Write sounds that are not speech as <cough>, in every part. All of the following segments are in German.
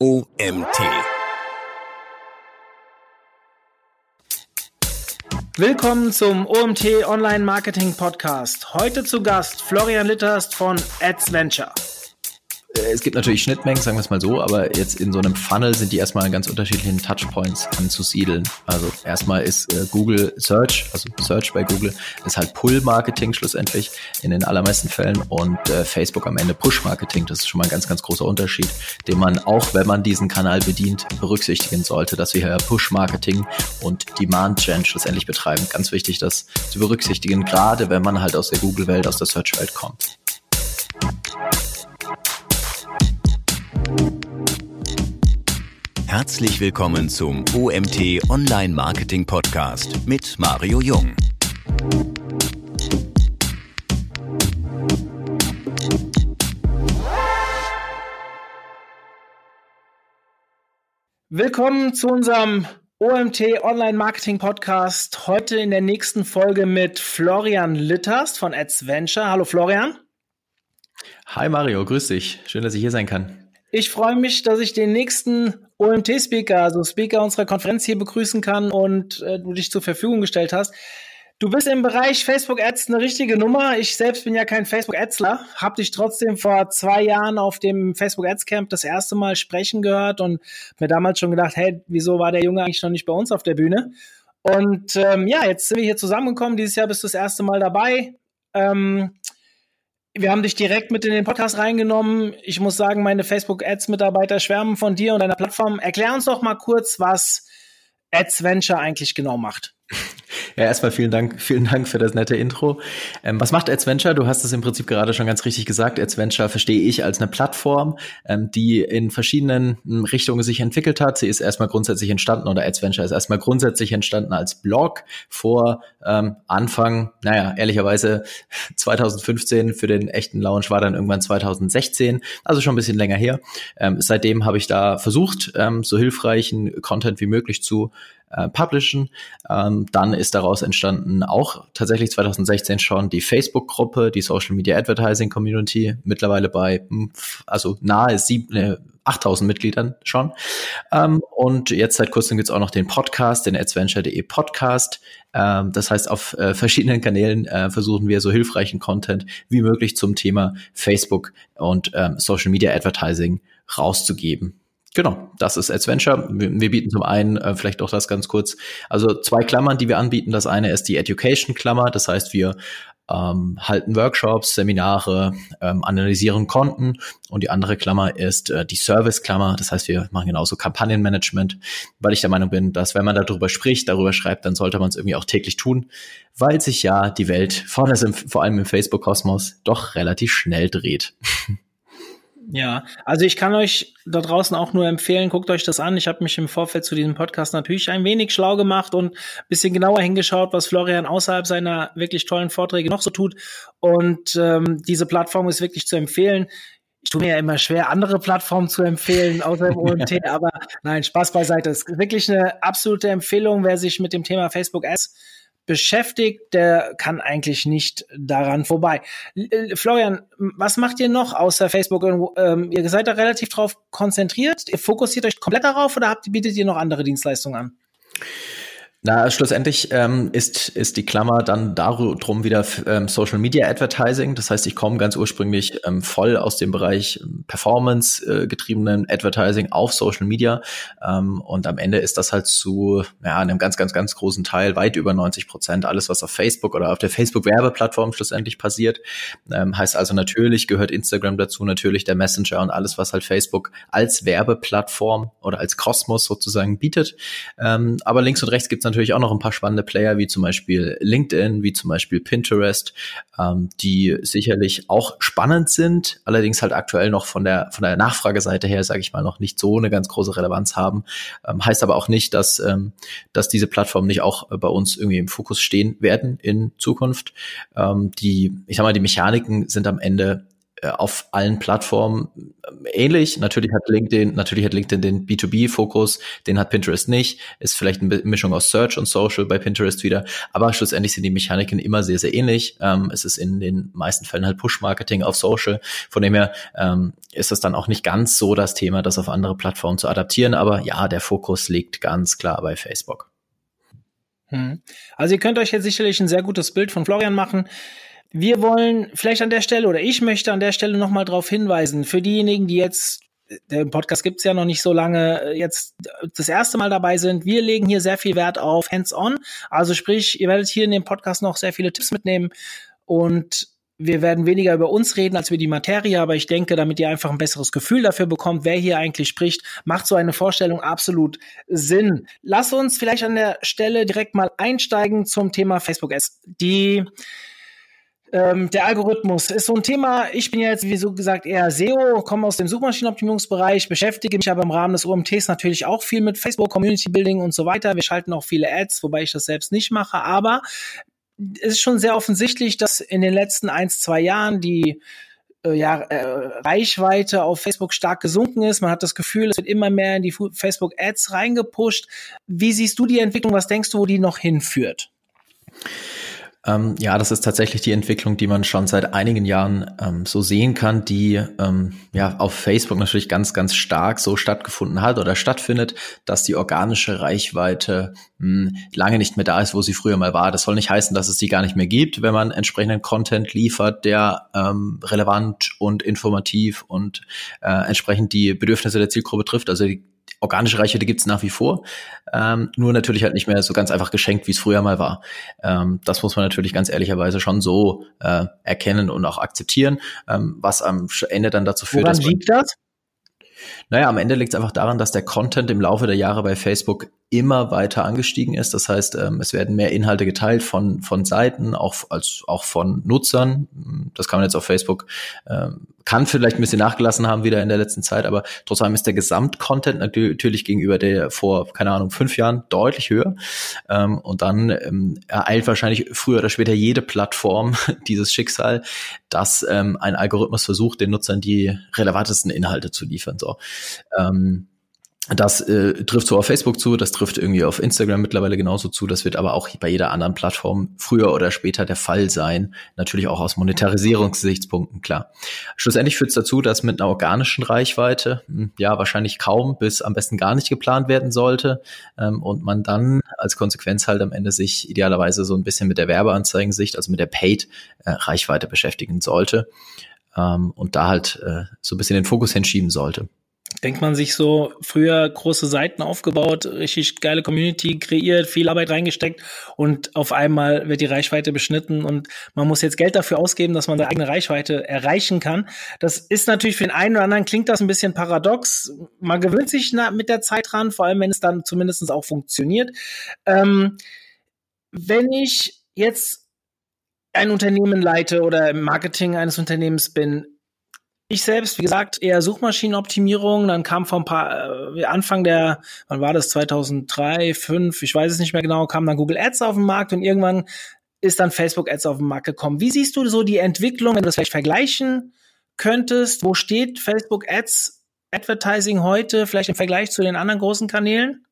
OMT. Willkommen zum OMT Online Marketing Podcast. Heute zu Gast Florian Litterst von AdsVenture. Äh, es gibt natürlich Schnittmengen, sagen wir es mal so, aber jetzt in so einem Funnel sind die erstmal an ganz unterschiedlichen Touchpoints anzusiedeln. Also erstmal ist äh, Google Search, also Search bei Google, ist halt Pull-Marketing schlussendlich in den allermeisten Fällen und äh, Facebook am Ende Push-Marketing. Das ist schon mal ein ganz, ganz großer Unterschied, den man auch, wenn man diesen Kanal bedient, berücksichtigen sollte, dass wir hier Push-Marketing und Demand-Gen schlussendlich betreiben. Ganz wichtig, das zu berücksichtigen, gerade wenn man halt aus der Google-Welt, aus der Search-Welt kommt. Herzlich willkommen zum OMT Online Marketing Podcast mit Mario Jung. Willkommen zu unserem OMT Online Marketing Podcast. Heute in der nächsten Folge mit Florian Litterst von AdsVenture. Hallo Florian. Hi Mario, grüß dich. Schön, dass ich hier sein kann. Ich freue mich, dass ich den nächsten OMT-Speaker, also Speaker unserer Konferenz hier begrüßen kann und äh, du dich zur Verfügung gestellt hast. Du bist im Bereich Facebook Ads eine richtige Nummer. Ich selbst bin ja kein Facebook Adsler, habe dich trotzdem vor zwei Jahren auf dem Facebook Ads Camp das erste Mal sprechen gehört und mir damals schon gedacht, hey, wieso war der Junge eigentlich noch nicht bei uns auf der Bühne? Und ähm, ja, jetzt sind wir hier zusammengekommen. Dieses Jahr bist du das erste Mal dabei. Ähm, wir haben dich direkt mit in den Podcast reingenommen. Ich muss sagen, meine Facebook-Ads-Mitarbeiter schwärmen von dir und deiner Plattform. Erklär uns doch mal kurz, was Ads Venture eigentlich genau macht. Ja, erstmal vielen Dank, vielen Dank für das nette Intro. Ähm, was macht AdsVenture? Du hast es im Prinzip gerade schon ganz richtig gesagt. AdsVenture verstehe ich als eine Plattform, ähm, die in verschiedenen hm, Richtungen sich entwickelt hat. Sie ist erstmal grundsätzlich entstanden oder AdsVenture ist erstmal grundsätzlich entstanden als Blog vor ähm, Anfang, naja, ehrlicherweise <laughs> 2015 für den echten Launch war dann irgendwann 2016, also schon ein bisschen länger her. Ähm, seitdem habe ich da versucht, ähm, so hilfreichen Content wie möglich zu äh, publishen. Ähm, dann ist daraus entstanden auch tatsächlich 2016 schon die Facebook-Gruppe, die Social Media Advertising Community, mittlerweile bei hm, also nahe sieben, äh, 8000 Mitgliedern schon. Ähm, und jetzt seit kurzem gibt's auch noch den Podcast, den adventure.de Podcast. Ähm, das heißt, auf äh, verschiedenen Kanälen äh, versuchen wir so hilfreichen Content wie möglich zum Thema Facebook und ähm, Social Media Advertising rauszugeben. Genau, das ist Adventure. Wir, bieten zum einen äh, vielleicht auch das ganz kurz, also zwei Klammern, die wir anbieten. Das eine ist die Education-Klammer, das heißt, wir ähm, halten Workshops, Seminare, ähm, analysieren Konten und die andere Klammer ist äh, die Service-Klammer, das heißt, wir machen genauso Kampagnenmanagement, weil ich der Meinung bin, dass wenn man darüber spricht, darüber schreibt, dann sollte man es irgendwie auch täglich tun, weil sich ja die Welt, vor allem im Facebook-Kosmos, doch relativ schnell dreht. <laughs> Ja, also ich kann euch da draußen auch nur empfehlen, guckt euch das an. Ich habe mich im Vorfeld zu diesem Podcast natürlich ein wenig schlau gemacht und bisschen genauer hingeschaut, was Florian außerhalb seiner wirklich tollen Vorträge noch so tut. Und ähm, diese Plattform ist wirklich zu empfehlen. Ich tue mir ja immer schwer, andere Plattformen zu empfehlen, außer dem <laughs> OMT, aber nein, Spaß beiseite. Es ist wirklich eine absolute Empfehlung, wer sich mit dem Thema Facebook Ads beschäftigt, der kann eigentlich nicht daran vorbei. Äh, Florian, was macht ihr noch außer Facebook? Ähm, ihr seid da relativ drauf konzentriert. Ihr fokussiert euch komplett darauf oder bietet ihr noch andere Dienstleistungen an? Na, schlussendlich ähm, ist, ist die Klammer dann darum wieder ähm, Social Media Advertising. Das heißt, ich komme ganz ursprünglich ähm, voll aus dem Bereich ähm, Performance äh, Advertising auf Social Media. Ähm, und am Ende ist das halt zu ja, einem ganz, ganz, ganz großen Teil, weit über 90 Prozent, alles, was auf Facebook oder auf der Facebook-Werbeplattform schlussendlich passiert. Ähm, heißt also natürlich gehört Instagram dazu, natürlich der Messenger und alles, was halt Facebook als Werbeplattform oder als Kosmos sozusagen bietet. Ähm, aber links und rechts gibt natürlich auch noch ein paar spannende Player, wie zum Beispiel LinkedIn, wie zum Beispiel Pinterest, ähm, die sicherlich auch spannend sind, allerdings halt aktuell noch von der, von der Nachfrageseite her, sage ich mal, noch nicht so eine ganz große Relevanz haben. Ähm, heißt aber auch nicht, dass, ähm, dass diese Plattformen nicht auch bei uns irgendwie im Fokus stehen werden in Zukunft. Ähm, die, ich sag mal, die Mechaniken sind am Ende äh, auf allen Plattformen äh, ähnlich. Natürlich hat LinkedIn, natürlich hat LinkedIn den B2B-Fokus, den hat Pinterest nicht. Ist vielleicht eine Mischung aus Search und Social bei Pinterest wieder. Aber schlussendlich sind die Mechaniken immer sehr, sehr ähnlich. Ähm, es ist in den meisten Fällen halt Push-Marketing auf Social. Von dem her ähm, ist das dann auch nicht ganz so das Thema, das auf andere Plattformen zu adaptieren. Aber ja, der Fokus liegt ganz klar bei Facebook. Hm. Also ihr könnt euch jetzt sicherlich ein sehr gutes Bild von Florian machen. Wir wollen vielleicht an der Stelle oder ich möchte an der Stelle nochmal darauf hinweisen, für diejenigen, die jetzt, der Podcast gibt's ja noch nicht so lange, jetzt das erste Mal dabei sind, wir legen hier sehr viel Wert auf Hands-on. Also sprich, ihr werdet hier in dem Podcast noch sehr viele Tipps mitnehmen und wir werden weniger über uns reden als über die Materie, aber ich denke, damit ihr einfach ein besseres Gefühl dafür bekommt, wer hier eigentlich spricht, macht so eine Vorstellung absolut Sinn. Lass uns vielleicht an der Stelle direkt mal einsteigen zum Thema Facebook Ads. Die ähm, der Algorithmus ist so ein Thema. Ich bin ja jetzt, wie so gesagt, eher SEO, komme aus dem Suchmaschinenoptimierungsbereich, beschäftige mich aber im Rahmen des UMTs natürlich auch viel mit Facebook, Community Building und so weiter. Wir schalten auch viele Ads, wobei ich das selbst nicht mache. Aber es ist schon sehr offensichtlich, dass in den letzten ein, zwei Jahren die äh, ja, äh, Reichweite auf Facebook stark gesunken ist. Man hat das Gefühl, es wird immer mehr in die Facebook Ads reingepusht. Wie siehst du die Entwicklung? Was denkst du, wo die noch hinführt? Ähm, ja, das ist tatsächlich die Entwicklung, die man schon seit einigen Jahren ähm, so sehen kann, die ähm, ja auf Facebook natürlich ganz, ganz stark so stattgefunden hat oder stattfindet, dass die organische Reichweite mh, hm, lange nicht mehr da ist, wo sie früher mal war. Das soll nicht heißen, dass es die gar nicht mehr gibt, wenn man entsprechenden Content liefert, der ähm, relevant und informativ und äh, entsprechend die Bedürfnisse der Zielgruppe trifft. Also die organische Reichweite gibt's nach wie vor, ähm, nur natürlich halt nicht mehr so ganz einfach geschenkt, wie es früher mal war. Ähm, das muss man natürlich ganz ehrlicherweise schon so äh, erkennen und auch akzeptieren, ähm, was am Ende dann dazu führt, Woran dass man, liegt das? Naja, am Ende liegt es einfach daran, dass der Content im Laufe der Jahre bei Facebook immer weiter angestiegen ist. Das heißt, ähm, es werden mehr Inhalte geteilt von, von Seiten, auch, als, auch von Nutzern. Das kann man jetzt auf Facebook, ähm, kann vielleicht ein bisschen nachgelassen haben wieder in der letzten Zeit, aber trotzdem ist der Gesamtcontent natürlich gegenüber der vor, keine Ahnung, fünf Jahren deutlich höher. Ähm, und dann ereilt wahrscheinlich früher oder später jede Plattform <laughs> dieses Schicksal, dass ein Algorithmus versucht, den Nutzern die relevantesten Inhalte zu liefern. So. Ähm, das äh, trifft so auf Facebook zu, das trifft irgendwie auf Instagram mittlerweile genauso zu. Das wird aber auch bei jeder anderen Plattform früher oder später der Fall sein. Natürlich auch aus Monetarisierungsgesichtspunkten, klar. Schlussendlich führt es dazu, dass mit einer organischen Reichweite hm, ja wahrscheinlich kaum bis am besten gar nicht geplant werden sollte ähm, und man dann als Konsequenz halt am Ende sich idealerweise so ein bisschen mit der Werbeanzeigensicht, also mit der Paid-Reichweite äh, beschäftigen sollte ähm, und da halt äh, so ein bisschen den Fokus hinschieben sollte denkt man sich so, früher große Seiten aufgebaut, richtig geile Community kreiert, viel Arbeit reingesteckt und auf einmal wird die Reichweite beschnitten und man muss jetzt Geld dafür ausgeben, dass man seine eigene Reichweite erreichen kann. Das ist natürlich für den einen oder anderen klingt das ein bisschen paradox. Man gewöhnt sich mit der Zeit dran, vor allem wenn es dann zumindest auch funktioniert. Ähm, wenn ich jetzt ein Unternehmen leite oder im Marketing eines Unternehmens bin, ich selbst, wie gesagt, eher Suchmaschinenoptimierung. Dann kam vor ein paar, äh, Anfang der, wann war das, 2003, 2005, ich weiß es nicht mehr genau, kam dann Google Ads auf den Markt und irgendwann ist dann Facebook Ads auf den Markt gekommen. Wie siehst du so die Entwicklung, wenn du das vielleicht vergleichen könntest? Wo steht Facebook Ads Advertising heute, vielleicht im Vergleich zu den anderen großen Kanälen?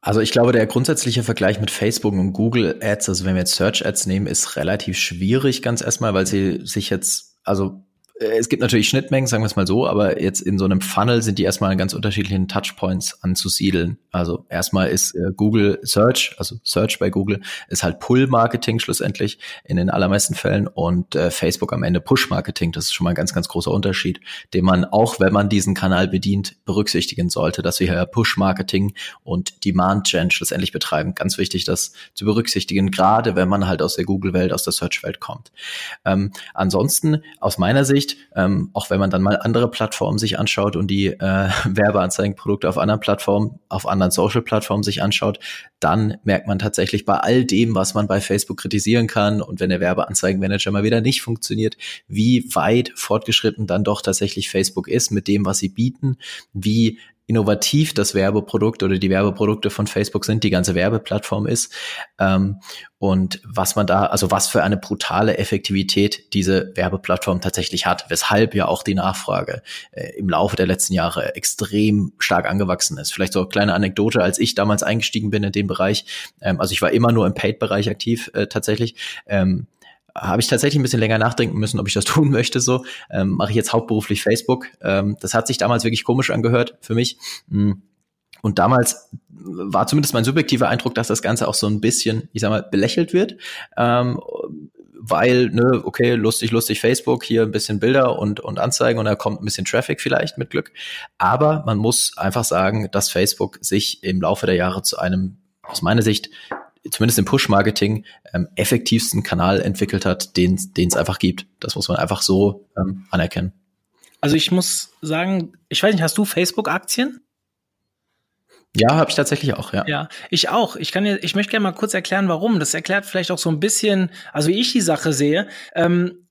Also ich glaube, der grundsätzliche Vergleich mit Facebook und Google Ads, also wenn wir jetzt Search Ads nehmen, ist relativ schwierig ganz erstmal, weil sie sich jetzt also es gibt natürlich Schnittmengen, sagen wir es mal so, aber jetzt in so einem Funnel sind die erstmal an ganz unterschiedlichen Touchpoints anzusiedeln. Also erstmal ist äh, Google Search, also Search bei Google, ist halt Pull-Marketing schlussendlich in den allermeisten Fällen und äh, Facebook am Ende Push-Marketing. Das ist schon mal ein ganz, ganz großer Unterschied, den man auch, wenn man diesen Kanal bedient, berücksichtigen sollte, dass wir hier Push-Marketing und Demand-Gen schlussendlich betreiben. Ganz wichtig, das zu berücksichtigen, gerade wenn man halt aus der Google-Welt, aus der Search-Welt kommt. Ähm, ansonsten, aus meiner Sicht, Sicht, ähm, auch wenn man dann mal andere Plattformen sich anschaut und die äh, <laughs> Werbeanzeigenprodukte auf anderen Plattformen, auf anderen Social-Plattformen sich anschaut, dann merkt man tatsächlich bei all dem, was man bei Facebook kritisieren kann und wenn der Werbeanzeigenmanager mal wieder nicht funktioniert, wie weit fortgeschritten dann doch tatsächlich Facebook ist mit dem, was sie bieten, wie innovativ das Werbeprodukt oder die Werbeprodukte von Facebook sind, die ganze Werbeplattform ist ähm, und was man da, also was für eine brutale Effektivität diese Werbeplattform tatsächlich hat, weshalb ja auch die Nachfrage äh, im Laufe der letzten Jahre extrem stark angewachsen ist. Vielleicht so eine kleine Anekdote, als ich damals eingestiegen bin in dem Bereich, ähm, also ich war immer nur im Paid-Bereich aktiv äh, tatsächlich. Ähm, habe ich tatsächlich ein bisschen länger nachdenken müssen, ob ich das <laughs> tun möchte. So ähm, mache ich jetzt hauptberuflich Facebook. Ähm, das hat sich damals wirklich komisch angehört für mich. Hm. Und damals war zumindest mein subjektiver Eindruck, dass das Ganze auch so ein bisschen, ich sag mal, belächelt wird. Ähm, weil, ne, okay, lustig, lustig Facebook, hier ein bisschen Bilder und, und Anzeigen und da kommt ein bisschen Traffic vielleicht mit Glück. Aber man muss einfach sagen, dass Facebook sich im Laufe der Jahre zu einem, aus meiner Sicht, zumindest im Push-Marketing ähm, effektivsten Kanal entwickelt hat, den es einfach gibt. Das muss man einfach so ähm, anerkennen. Also ich muss sagen, ich weiß nicht, hast du Facebook-Aktien? Ja, habe ich tatsächlich auch, ja. Ja, ich auch. Ich kann dir, ich möchte gerne mal kurz erklären, warum. Das erklärt vielleicht auch so ein bisschen, also wie ich die Sache sehe. Ähm,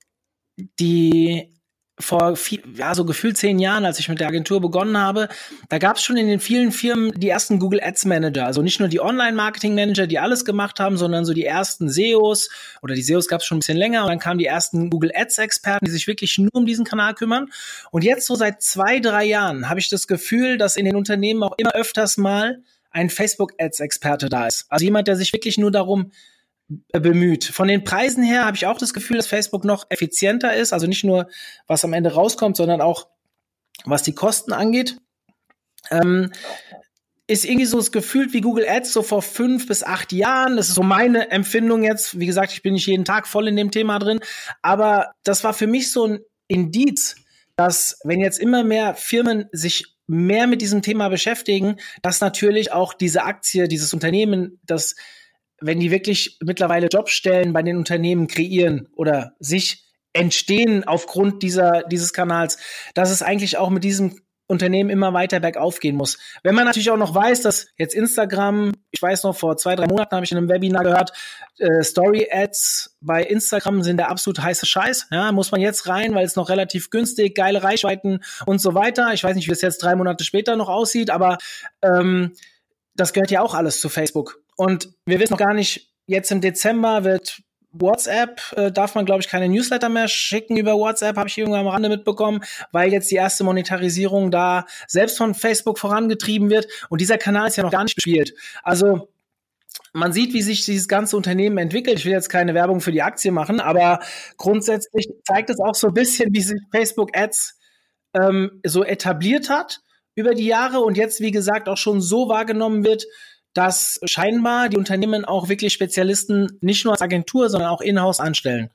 die vor viel, ja, so gefühlt zehn Jahren, als ich mit der Agentur begonnen habe, da gab es schon in den vielen Firmen die ersten Google Ads Manager. Also nicht nur die Online-Marketing-Manager, die alles gemacht haben, sondern so die ersten SEOs oder die SEOs gab es schon ein bisschen länger und dann kamen die ersten Google Ads-Experten, die sich wirklich nur um diesen Kanal kümmern. Und jetzt so seit zwei, drei Jahren habe ich das Gefühl, dass in den Unternehmen auch immer öfters mal ein Facebook-Ads-Experte da ist. Also jemand, der sich wirklich nur darum bemüht. Von den Preisen her habe ich auch das Gefühl, dass Facebook noch effizienter ist. Also nicht nur, was am Ende rauskommt, sondern auch, was die Kosten angeht. Ähm, ist irgendwie so das Gefühl wie Google Ads so vor fünf bis acht Jahren. Das ist so meine Empfindung jetzt. Wie gesagt, ich bin nicht jeden Tag voll in dem Thema drin. Aber das war für mich so ein Indiz, dass wenn jetzt immer mehr Firmen sich mehr mit diesem Thema beschäftigen, dass natürlich auch diese Aktie, dieses Unternehmen, das wenn die wirklich mittlerweile Jobstellen bei den Unternehmen kreieren oder sich entstehen aufgrund dieser, dieses Kanals, dass es eigentlich auch mit diesem Unternehmen immer weiter bergauf gehen muss. Wenn man natürlich auch noch weiß, dass jetzt Instagram, ich weiß noch, vor zwei, drei Monaten habe ich in einem Webinar gehört, äh, Story-Ads bei Instagram sind der absolut heiße Scheiß. Ja, muss man jetzt rein, weil es noch relativ günstig, geile Reichweiten und so weiter. Ich weiß nicht, wie es jetzt drei Monate später noch aussieht, aber ähm, das gehört ja auch alles zu Facebook. Und wir wissen noch gar nicht, jetzt im Dezember wird WhatsApp, äh, darf man, glaube ich, keine Newsletter mehr schicken über WhatsApp, habe ich irgendwann am Rande mitbekommen, weil jetzt die erste Monetarisierung da selbst von Facebook vorangetrieben wird. Und dieser Kanal ist ja noch gar nicht bespielt. Also man sieht, wie sich dieses ganze Unternehmen entwickelt. Ich will jetzt keine Werbung für die Aktie machen, aber grundsätzlich zeigt es auch so ein bisschen, wie sich Facebook Ads ähm, so etabliert hat über die Jahre und jetzt, wie gesagt, auch schon so wahrgenommen wird, dass scheinbar die Unternehmen auch wirklich Spezialisten nicht nur als Agentur, sondern auch in-house anstellen.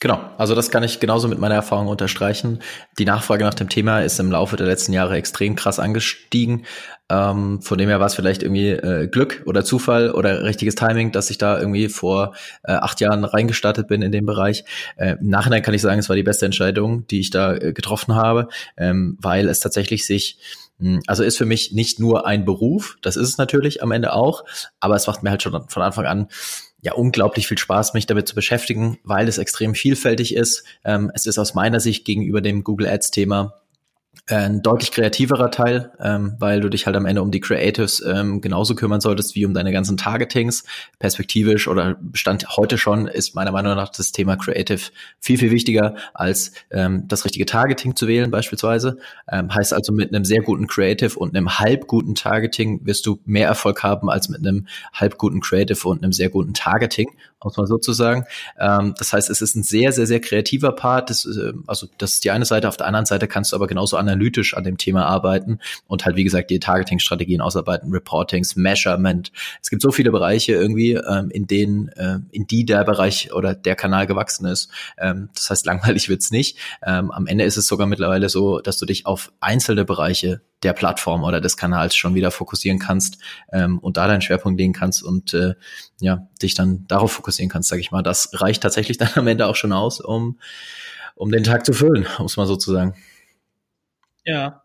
Genau, also das kann ich genauso mit meiner Erfahrung unterstreichen. Die Nachfrage nach dem Thema ist im Laufe der letzten Jahre extrem krass angestiegen. Ähm, von dem her war es vielleicht irgendwie äh, Glück oder Zufall oder richtiges Timing, dass ich da irgendwie vor äh, acht Jahren reingestartet bin in dem Bereich. Äh, Im Nachhinein kann ich sagen, es war die beste Entscheidung, die ich da äh, getroffen habe, ähm, weil es tatsächlich sich also ist für mich nicht nur ein Beruf, das ist es natürlich am Ende auch, aber es macht mir halt schon von Anfang an ja unglaublich viel Spaß, mich damit zu beschäftigen, weil es extrem vielfältig ist. Ähm, es ist aus meiner Sicht gegenüber dem Google Ads Thema ein deutlich kreativerer Teil, ähm, weil du dich halt am Ende um die Creatives ähm, genauso kümmern solltest wie um deine ganzen Targetings. Perspektivisch oder Stand heute schon ist meiner Meinung nach das Thema Creative viel, viel wichtiger als ähm, das richtige Targeting zu wählen beispielsweise. Ähm, heißt also mit einem sehr guten Creative und einem halb guten Targeting wirst du mehr Erfolg haben als mit einem halb guten Creative und einem sehr guten Targeting, muss man sozusagen. Ähm, das heißt, es ist ein sehr, sehr, sehr kreativer Part. Das, äh, also das ist die eine Seite. Auf der anderen Seite kannst du aber genauso analytisch an dem Thema arbeiten und halt, wie gesagt, die Targeting-Strategien ausarbeiten, Reportings, Measurement. Es gibt so viele Bereiche irgendwie, ähm, in denen, äh, in die der Bereich oder der Kanal gewachsen ist. Ähm, das heißt, langweilig wird's nicht. Ähm, am Ende ist es sogar mittlerweile so, dass du dich auf einzelne Bereiche der Plattform oder des Kanals schon wieder fokussieren kannst ähm, und da deinen Schwerpunkt legen kannst und äh, ja, dich dann darauf fokussieren kannst, sage ich mal. Das reicht tatsächlich dann am Ende auch schon aus, um, um den Tag zu füllen, muss man sozusagen. Ja,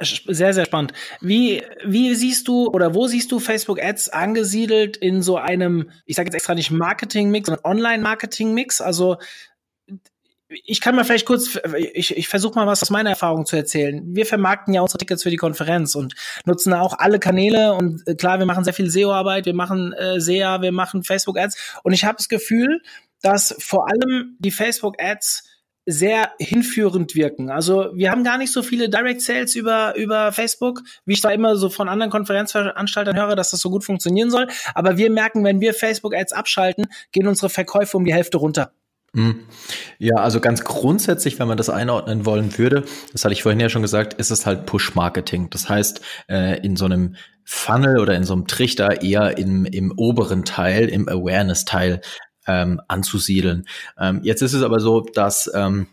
sehr, sehr spannend. Wie, wie siehst du oder wo siehst du Facebook Ads angesiedelt in so einem, ich sage jetzt extra nicht Marketing-Mix, sondern Online-Marketing-Mix? Also ich kann mal vielleicht kurz, ich, ich versuche mal was aus meiner Erfahrung zu erzählen. Wir vermarkten ja unsere Tickets für die Konferenz und nutzen auch alle Kanäle und äh, klar, wir machen sehr viel SEO-Arbeit, wir machen äh, SEA, wir machen Facebook-Ads und ich habe das Gefühl, dass vor allem die Facebook-Ads sehr hinführend wirken. Also wir haben gar nicht so viele Direct Sales über, über Facebook, wie ich da immer so von anderen Konferenzveranstaltern höre, dass das so gut funktionieren soll. Aber wir merken, wenn wir Facebook Ads abschalten, gehen unsere Verkäufe um die Hälfte runter. Hm. Ja, also ganz grundsätzlich, wenn man das einordnen wollen würde, das hatte ich vorhin ja schon gesagt, ist es halt Push-Marketing. Das heißt, äh, in so einem Funnel oder in so einem Trichter eher im, im oberen Teil, im Awareness-Teil ähm, anzusiedeln. Ähm, jetzt ist es aber so, dass ähm,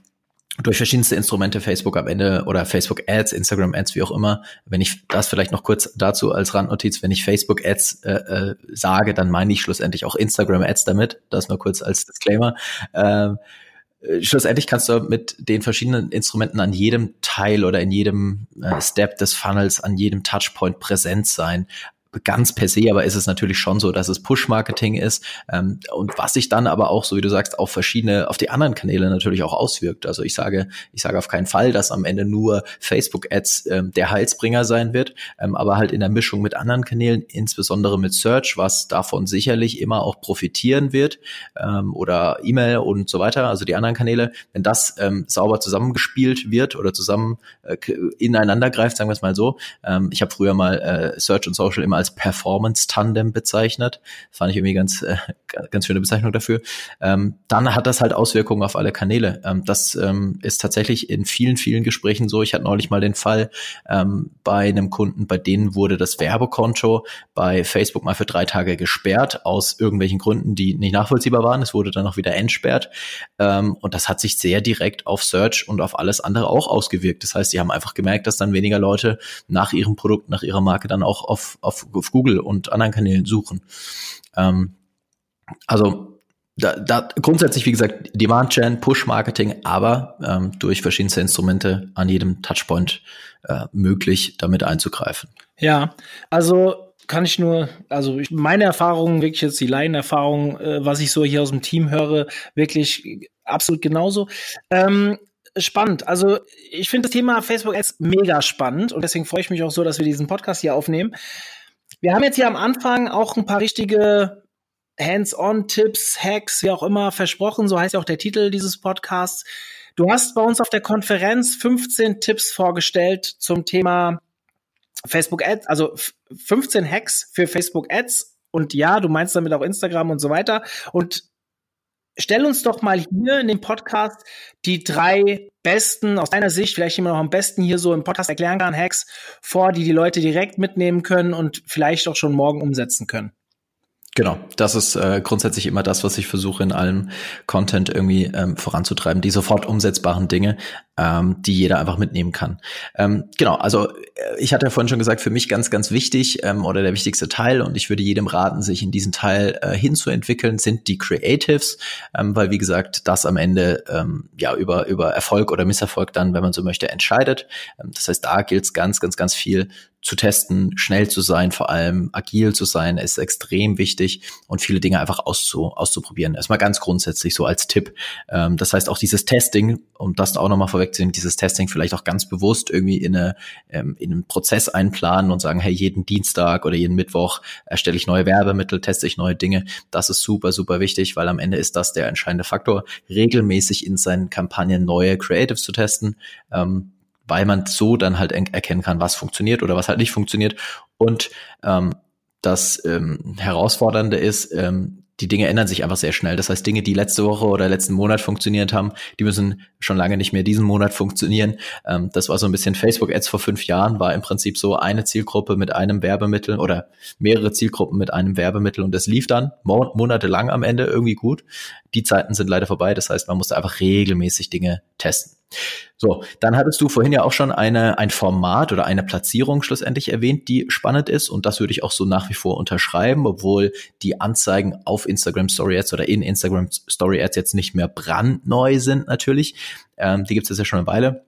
durch verschiedenste Instrumente Facebook am Ende oder Facebook Ads, Instagram Ads, wie auch immer. Wenn ich das vielleicht noch kurz dazu als Randnotiz, wenn ich Facebook Ads äh, äh, sage, dann meine ich schlussendlich auch Instagram Ads damit. Das mal kurz als Disclaimer. Ähm, äh, schlussendlich kannst du mit den verschiedenen Instrumenten an jedem Teil oder in jedem äh, Step des Funnels, an jedem Touchpoint präsent sein ganz per se, aber ist es natürlich schon so, dass es Push-Marketing ist ähm, und was sich dann aber auch, so wie du sagst, auf verschiedene, auf die anderen Kanäle natürlich auch auswirkt. Also ich sage, ich sage auf keinen Fall, dass am Ende nur Facebook-Ads ähm, der Heilsbringer sein wird, ähm, aber halt in der Mischung mit anderen Kanälen, insbesondere mit Search, was davon sicherlich immer auch profitieren wird ähm, oder E-Mail und so weiter, also die anderen Kanäle, wenn das ähm, sauber zusammengespielt wird oder zusammen äh, ineinander greift, sagen wir es mal so. Ähm, ich habe früher mal äh, Search und Social immer als als Performance-Tandem bezeichnet. Fand ich irgendwie ganz, äh, ganz schöne Bezeichnung dafür. Ähm, dann hat das halt Auswirkungen auf alle Kanäle. Ähm, das ähm, ist tatsächlich in vielen, vielen Gesprächen so. Ich hatte neulich mal den Fall ähm, bei einem Kunden, bei denen wurde das Werbekonto bei Facebook mal für drei Tage gesperrt, aus irgendwelchen Gründen, die nicht nachvollziehbar waren. Es wurde dann auch wieder entsperrt. Ähm, und das hat sich sehr direkt auf Search und auf alles andere auch ausgewirkt. Das heißt, sie haben einfach gemerkt, dass dann weniger Leute nach ihrem Produkt, nach ihrer Marke dann auch auf, auf auf Google und anderen Kanälen suchen. Ähm, also da, da grundsätzlich, wie gesagt, Demand Gen, Push Marketing, aber ähm, durch verschiedenste Instrumente an jedem Touchpoint äh, möglich, damit einzugreifen. Ja, also kann ich nur, also ich, meine Erfahrung, wirklich jetzt die Laienerfahrung, äh, was ich so hier aus dem Team höre, wirklich absolut genauso. Ähm, spannend. Also ich finde das Thema Facebook Ads mega spannend und deswegen freue ich mich auch so, dass wir diesen Podcast hier aufnehmen. Wir haben jetzt hier am Anfang auch ein paar richtige Hands-on-Tipps, Hacks, wie auch immer versprochen. So heißt ja auch der Titel dieses Podcasts. Du hast bei uns auf der Konferenz 15 Tipps vorgestellt zum Thema Facebook Ads, also 15 Hacks für Facebook Ads. Und ja, du meinst damit auch Instagram und so weiter. Und stell uns doch mal hier in dem Podcast die drei besten, aus deiner Sicht, vielleicht jemand noch am besten hier so im Podcast erklären kann, Hacks vor, die die Leute direkt mitnehmen können und vielleicht auch schon morgen umsetzen können. Genau, das ist äh, grundsätzlich immer das, was ich versuche in allem Content irgendwie ähm, voranzutreiben, die sofort umsetzbaren Dinge, ähm, die jeder einfach mitnehmen kann. Ähm, genau, also äh, ich hatte ja vorhin schon gesagt, für mich ganz, ganz wichtig ähm, oder der wichtigste Teil und ich würde jedem raten, sich in diesen Teil äh, hinzuentwickeln, sind die Creatives, ähm, weil wie gesagt, das am Ende ähm, ja über über Erfolg oder Misserfolg dann, wenn man so möchte, entscheidet. Ähm, das heißt, da gilt es ganz, ganz, ganz viel zu testen, schnell zu sein, vor allem agil zu sein, ist extrem wichtig und viele Dinge einfach auszu, auszuprobieren. Erstmal ganz grundsätzlich so als Tipp. Ähm, das heißt auch dieses Testing, um das auch nochmal vorwegzunehmen, dieses Testing vielleicht auch ganz bewusst irgendwie in, eine, ähm, in einen Prozess einplanen und sagen, hey, jeden Dienstag oder jeden Mittwoch erstelle ich neue Werbemittel, teste ich neue Dinge. Das ist super, super wichtig, weil am Ende ist das der entscheidende Faktor, regelmäßig in seinen Kampagnen neue Creatives zu testen. Ähm, weil man so dann halt erkennen kann, was funktioniert oder was halt nicht funktioniert. Und ähm, das ähm, Herausfordernde ist, ähm, die Dinge ändern sich einfach sehr schnell. Das heißt, Dinge, die letzte Woche oder letzten Monat funktioniert haben, die müssen schon lange nicht mehr diesen Monat funktionieren. Ähm, das war so ein bisschen Facebook-Ads vor fünf Jahren, war im Prinzip so eine Zielgruppe mit einem Werbemittel oder mehrere Zielgruppen mit einem Werbemittel und das lief dann mo monatelang am Ende irgendwie gut. Die Zeiten sind leider vorbei. Das heißt, man musste einfach regelmäßig Dinge testen. So, dann hattest du vorhin ja auch schon eine, ein Format oder eine Platzierung schlussendlich erwähnt, die spannend ist und das würde ich auch so nach wie vor unterschreiben, obwohl die Anzeigen auf Instagram Story Ads oder in Instagram Story Ads jetzt nicht mehr brandneu sind natürlich. Ähm, die gibt es ja schon eine Weile.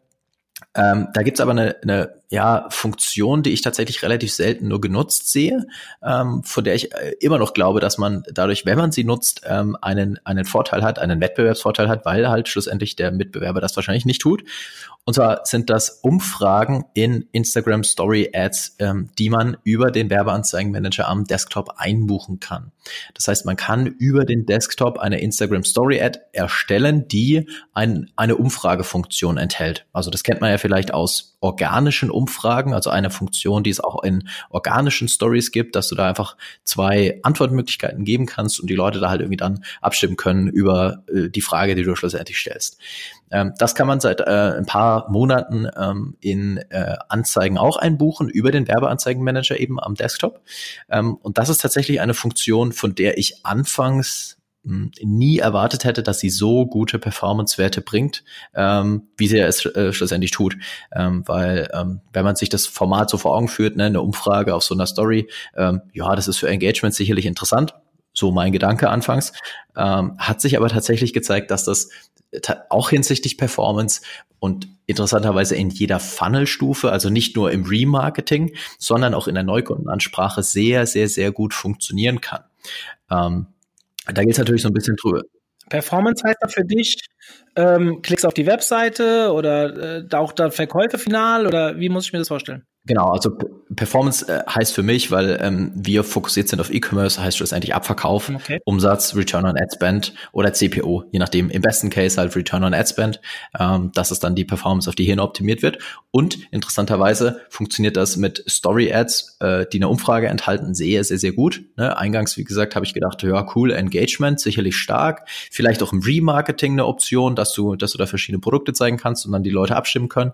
Ähm, da gibt es aber eine, eine ja, Funktion, die ich tatsächlich relativ selten nur genutzt sehe, ähm, von der ich äh, immer noch glaube, dass man dadurch, wenn man sie nutzt, ähm, einen, einen Vorteil hat, einen Wettbewerbsvorteil hat, weil halt schlussendlich der Mitbewerber das wahrscheinlich nicht tut. Und zwar sind das Umfragen in Instagram Story Ads, ähm, die man über den Werbeanzeigenmanager am Desktop einbuchen kann. Das heißt, man kann über den Desktop eine Instagram Story Ad erstellen, die ein, eine Umfragefunktion enthält. Also das kennt man ja vielleicht aus organischen Umfragen, also eine Funktion, die es auch in organischen Stories gibt, dass du da einfach zwei Antwortmöglichkeiten geben kannst und die Leute da halt irgendwie dann abstimmen können über äh, die Frage, die du schlussendlich stellst. Ähm, das kann man seit äh, ein paar Monaten ähm, in äh, Anzeigen auch einbuchen, über den Werbeanzeigenmanager eben am Desktop. Ähm, und das ist tatsächlich eine Funktion, von der ich anfangs nie erwartet hätte, dass sie so gute Performance-Werte bringt, ähm, wie sie es äh, schlussendlich tut. Ähm, weil ähm, wenn man sich das Format so vor Augen führt, ne, eine Umfrage auf so einer Story, ähm, ja, das ist für Engagement sicherlich interessant, so mein Gedanke anfangs, ähm, hat sich aber tatsächlich gezeigt, dass das auch hinsichtlich Performance und interessanterweise in jeder Funnelstufe, also nicht nur im Remarketing, sondern auch in der Neukundenansprache sehr, sehr, sehr gut funktionieren kann. Ähm, da geht es natürlich so ein bisschen drüber. Performance heißt da für dich, ähm, klickst auf die Webseite oder äh, taucht da Verkäufe final oder wie muss ich mir das vorstellen? Genau, also Performance äh, heißt für mich, weil ähm, wir fokussiert sind auf E-Commerce, heißt schlussendlich Abverkauf, okay. Umsatz, Return on Ad Spend oder CPO, je nachdem. Im besten Case halt Return on Ad Spend. Ähm, das ist dann die Performance, auf die hin optimiert wird. Und interessanterweise funktioniert das mit Story Ads, äh, die eine Umfrage enthalten, sehr, sehr, sehr gut. Ne? Eingangs, wie gesagt, habe ich gedacht, ja, cool, Engagement, sicherlich stark. Vielleicht auch im Remarketing eine Option, dass du, dass du da verschiedene Produkte zeigen kannst und dann die Leute abstimmen können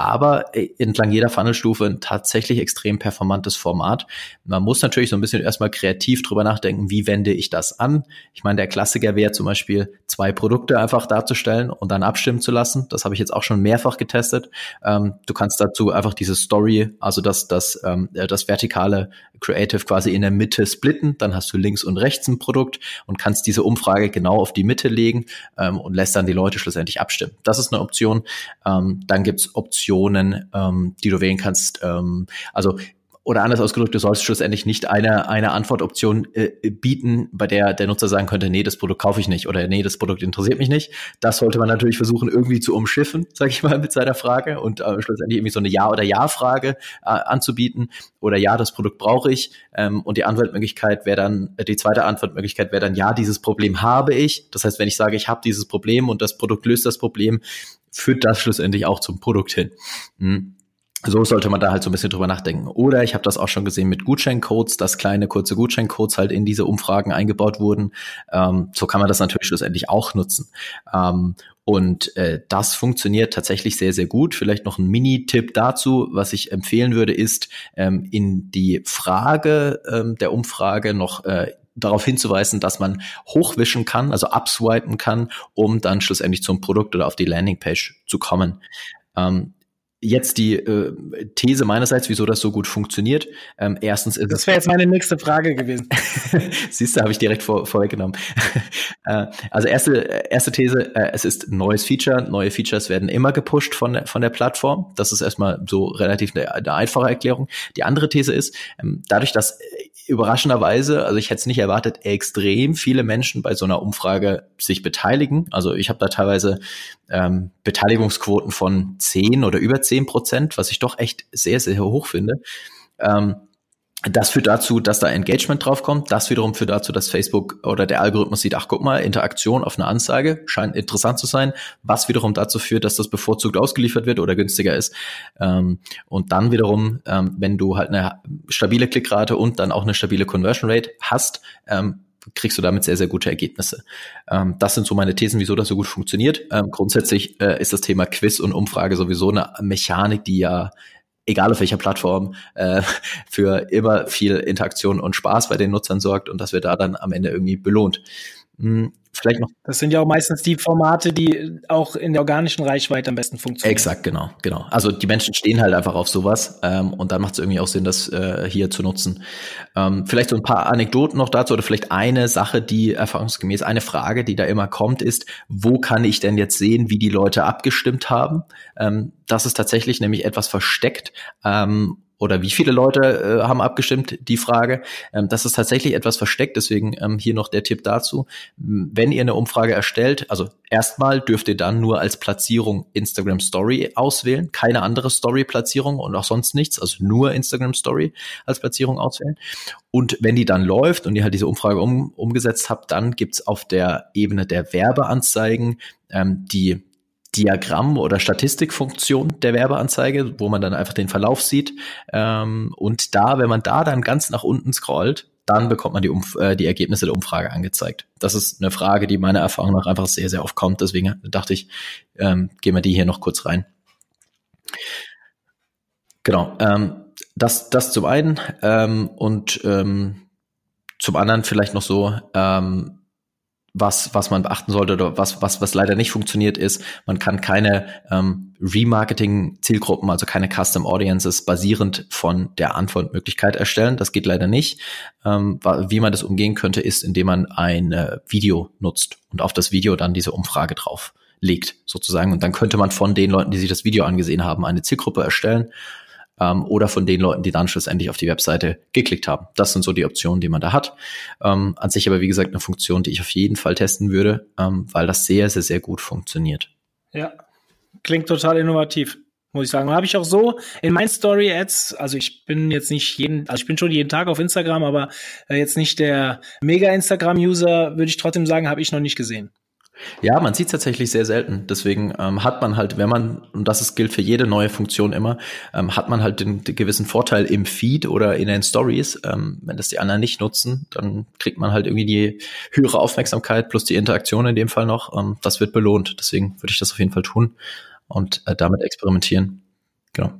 aber äh, entlang jeder Funnelstufe ein tatsächlich extrem performantes Format. Man muss natürlich so ein bisschen erstmal kreativ drüber nachdenken, wie wende ich das an. Ich meine, der Klassiker wäre zum Beispiel, zwei Produkte einfach darzustellen und dann abstimmen zu lassen. Das habe ich jetzt auch schon mehrfach getestet. Ähm, du kannst dazu einfach diese Story, also das, das, ähm, äh, das vertikale Creative quasi in der Mitte splitten. Dann hast du links und rechts ein Produkt und kannst diese Umfrage genau auf die Mitte legen ähm, und lässt dann die Leute schlussendlich abstimmen. Das ist eine Option. Ähm, dann gibt's Optionen, Optionen, ähm, die du wählen kannst. Ähm, also oder anders ausgedrückt, du sollst schlussendlich nicht eine, eine Antwortoption äh, bieten, bei der der Nutzer sagen könnte, nee, das Produkt kaufe ich nicht oder nee, das Produkt interessiert mich nicht. Das sollte man natürlich versuchen, irgendwie zu umschiffen, <laughs> sage ich mal, mit seiner Frage und äh, schlussendlich irgendwie so eine Ja- oder Ja-Frage äh, anzubieten oder Ja, das Produkt brauche ich ähm, und die Antwortmöglichkeit wäre dann, äh, die zweite Antwortmöglichkeit wäre dann Ja, dieses Problem habe ich. Das heißt, wenn ich sage, ich habe dieses Problem und das Produkt löst das Problem, führt das schlussendlich auch zum Produkt hin. Hm. So sollte man da halt so ein bisschen drüber nachdenken. Oder ich habe das auch schon gesehen mit Gutscheincodes, dass kleine kurze Gutscheincodes halt in diese Umfragen eingebaut wurden. Ähm, so kann man das natürlich schlussendlich auch nutzen. Ähm, und äh, das funktioniert tatsächlich sehr, sehr gut. Vielleicht noch ein Mini-Tipp dazu, was ich empfehlen würde, ist ähm, in die Frage ähm, der Umfrage noch äh, darauf hinzuweisen, dass man hochwischen kann, also upswipen kann, um dann schlussendlich zum Produkt oder auf die Landingpage zu kommen. Ähm, jetzt die äh, These meinerseits, wieso das so gut funktioniert. Ähm, erstens ist das wäre jetzt meine nächste Frage gewesen. <laughs> Siehst du, habe ich direkt vor, vorweggenommen. <laughs> äh, also erste erste These: äh, Es ist ein neues Feature. Neue Features werden immer gepusht von der, von der Plattform. Das ist erstmal so relativ eine, eine einfache Erklärung. Die andere These ist, ähm, dadurch, dass überraschenderweise, also ich hätte es nicht erwartet, extrem viele Menschen bei so einer Umfrage sich beteiligen. Also ich habe da teilweise ähm, Beteiligungsquoten von 10 oder über 10 Prozent, was ich doch echt sehr, sehr hoch finde. Ähm, das führt dazu, dass da Engagement draufkommt. Das wiederum führt dazu, dass Facebook oder der Algorithmus sieht, ach guck mal, Interaktion auf eine Anzeige scheint interessant zu sein, was wiederum dazu führt, dass das bevorzugt ausgeliefert wird oder günstiger ist. Ähm, und dann wiederum, ähm, wenn du halt eine stabile Klickrate und dann auch eine stabile Conversion Rate hast, ähm, kriegst du damit sehr, sehr gute Ergebnisse. Ähm, das sind so meine Thesen, wieso das so gut funktioniert. Ähm, grundsätzlich äh, ist das Thema Quiz und Umfrage sowieso eine Mechanik, die ja egal auf welcher Plattform, äh, <laughs> für immer viel Interaktion und Spaß bei den Nutzern sorgt und dass wir da dann am Ende irgendwie belohnt. Vielleicht noch. Das sind ja auch meistens die Formate, die auch in der organischen Reichweite am besten funktionieren. Exakt, genau, genau. Also die Menschen stehen halt einfach auf sowas ähm, und dann macht es irgendwie auch Sinn, das äh, hier zu nutzen. Ähm, vielleicht so ein paar Anekdoten noch dazu oder vielleicht eine Sache, die erfahrungsgemäß eine Frage, die da immer kommt, ist, wo kann ich denn jetzt sehen, wie die Leute abgestimmt haben? Ähm, das ist tatsächlich nämlich etwas versteckt. Ähm, oder wie viele Leute äh, haben abgestimmt, die Frage. Ähm, das ist tatsächlich etwas versteckt, deswegen ähm, hier noch der Tipp dazu. Wenn ihr eine Umfrage erstellt, also erstmal dürft ihr dann nur als Platzierung Instagram Story auswählen, keine andere Story-Platzierung und auch sonst nichts, also nur Instagram Story als Platzierung auswählen. Und wenn die dann läuft und ihr halt diese Umfrage um, umgesetzt habt, dann gibt's auf der Ebene der Werbeanzeigen ähm, die Diagramm oder Statistikfunktion der Werbeanzeige, wo man dann einfach den Verlauf sieht. Ähm, und da, wenn man da dann ganz nach unten scrollt, dann bekommt man die, Umf äh, die Ergebnisse der Umfrage angezeigt. Das ist eine Frage, die meiner Erfahrung nach einfach sehr, sehr oft kommt. Deswegen dachte ich, ähm, gehen wir die hier noch kurz rein. Genau. Ähm, das, das zum einen ähm, und ähm, zum anderen vielleicht noch so, ähm, was, was man beachten sollte oder was, was, was leider nicht funktioniert ist, man kann keine ähm, Remarketing-Zielgruppen, also keine Custom Audiences basierend von der Antwortmöglichkeit erstellen. Das geht leider nicht. Ähm, wie man das umgehen könnte, ist, indem man ein äh, Video nutzt und auf das Video dann diese Umfrage drauf legt, sozusagen. Und dann könnte man von den Leuten, die sich das Video angesehen haben, eine Zielgruppe erstellen ähm, oder von den Leuten, die dann schlussendlich auf die Webseite geklickt haben. Das sind so die Optionen, die man da hat. Ähm, an sich aber, wie gesagt, eine Funktion, die ich auf jeden Fall testen würde, ähm, weil das sehr, sehr, sehr gut funktioniert. Ja, klingt total innovativ muss ich sagen. Habe ich auch so in meinen Story Ads, also ich bin jetzt nicht jeden, also ich bin schon jeden Tag auf Instagram, aber äh, jetzt nicht der mega Instagram User, würde ich trotzdem sagen, habe ich noch nicht gesehen. Ja, man sieht es tatsächlich sehr selten. Deswegen ähm, hat man halt, wenn man, und das ist, gilt für jede neue Funktion immer, ähm, hat man halt den, den, gewissen Vorteil im Feed oder in den Stories. Ähm, wenn das die anderen nicht nutzen, dann kriegt man halt irgendwie die höhere Aufmerksamkeit plus die Interaktion in dem Fall noch. Ähm, das wird belohnt. Deswegen würde ich das auf jeden Fall tun und äh, damit experimentieren. Genau.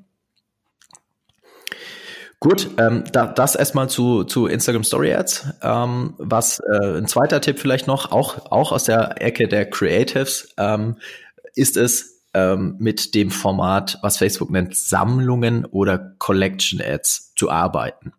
Gut, ähm, da, das erstmal zu, zu Instagram Story Ads. Ähm, was äh, ein zweiter Tipp vielleicht noch, auch, auch aus der Ecke der Creatives, ähm, ist es, ähm, mit dem Format, was Facebook nennt, Sammlungen oder Collection Ads zu arbeiten.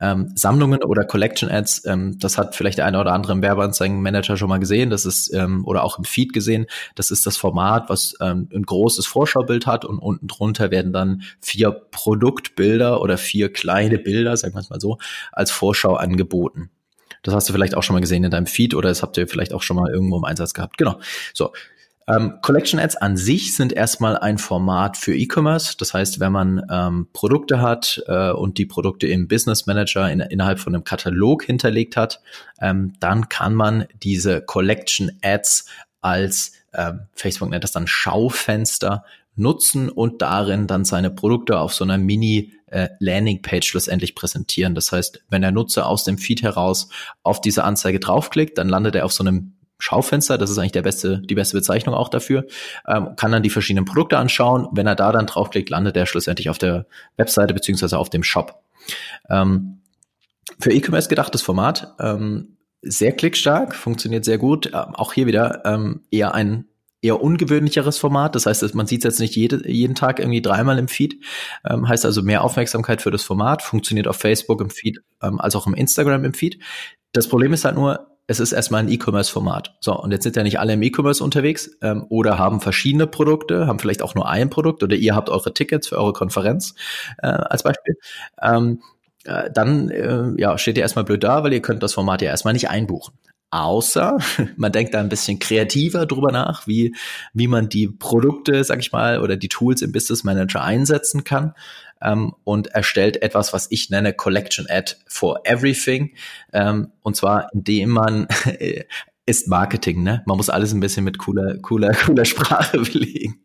Ähm, Sammlungen oder Collection Ads, ähm, das hat vielleicht der eine oder andere im Werbeanzeigenmanager schon mal gesehen, das ist ähm, oder auch im Feed gesehen. Das ist das Format, was ähm, ein großes Vorschaubild hat und unten drunter werden dann vier Produktbilder oder vier kleine Bilder, sagen wir es mal so, als Vorschau angeboten. Das hast du vielleicht auch schon mal gesehen in deinem Feed oder das habt ihr vielleicht auch schon mal irgendwo im Einsatz gehabt. Genau. So, ähm, Collection Ads an sich sind erstmal ein Format für E-Commerce. Das heißt, wenn man ähm, Produkte hat äh, und die Produkte im Business Manager in, innerhalb von einem Katalog hinterlegt hat, ähm, dann kann man diese Collection Ads als ähm, Facebook nennt das dann Schaufenster nutzen und darin dann seine Produkte auf so einer Mini äh, Landingpage schlussendlich präsentieren. Das heißt, wenn der Nutzer aus dem Feed heraus auf diese Anzeige draufklickt, dann landet er auf so einem Schaufenster, das ist eigentlich der beste, die beste Bezeichnung auch dafür, ähm, kann dann die verschiedenen Produkte anschauen. Wenn er da dann draufklickt, landet er schlussendlich auf der Webseite beziehungsweise auf dem Shop. Ähm, für E-Commerce gedachtes Format, ähm, sehr klickstark, funktioniert sehr gut. Ähm, auch hier wieder ähm, eher ein eher ungewöhnlicheres Format. Das heißt, man sieht es jetzt nicht jede, jeden Tag irgendwie dreimal im Feed. Ähm, heißt also mehr Aufmerksamkeit für das Format. Funktioniert auf Facebook im Feed ähm, als auch im Instagram im Feed. Das Problem ist halt nur, es ist erstmal ein E-Commerce-Format. So, und jetzt sind ja nicht alle im E-Commerce unterwegs ähm, oder haben verschiedene Produkte, haben vielleicht auch nur ein Produkt oder ihr habt eure Tickets für eure Konferenz äh, als Beispiel. Ähm, äh, dann äh, ja, steht ihr erstmal blöd da, weil ihr könnt das Format ja erstmal nicht einbuchen. Außer <laughs> man denkt da ein bisschen kreativer drüber nach, wie, wie man die Produkte, sag ich mal, oder die Tools im Business Manager einsetzen kann ähm, und erstellt etwas, was ich nenne Collection Ad for Everything. Ähm, und zwar, indem man <laughs> ist Marketing, ne? Man muss alles ein bisschen mit cooler, cooler, <laughs> cooler Sprache belegen.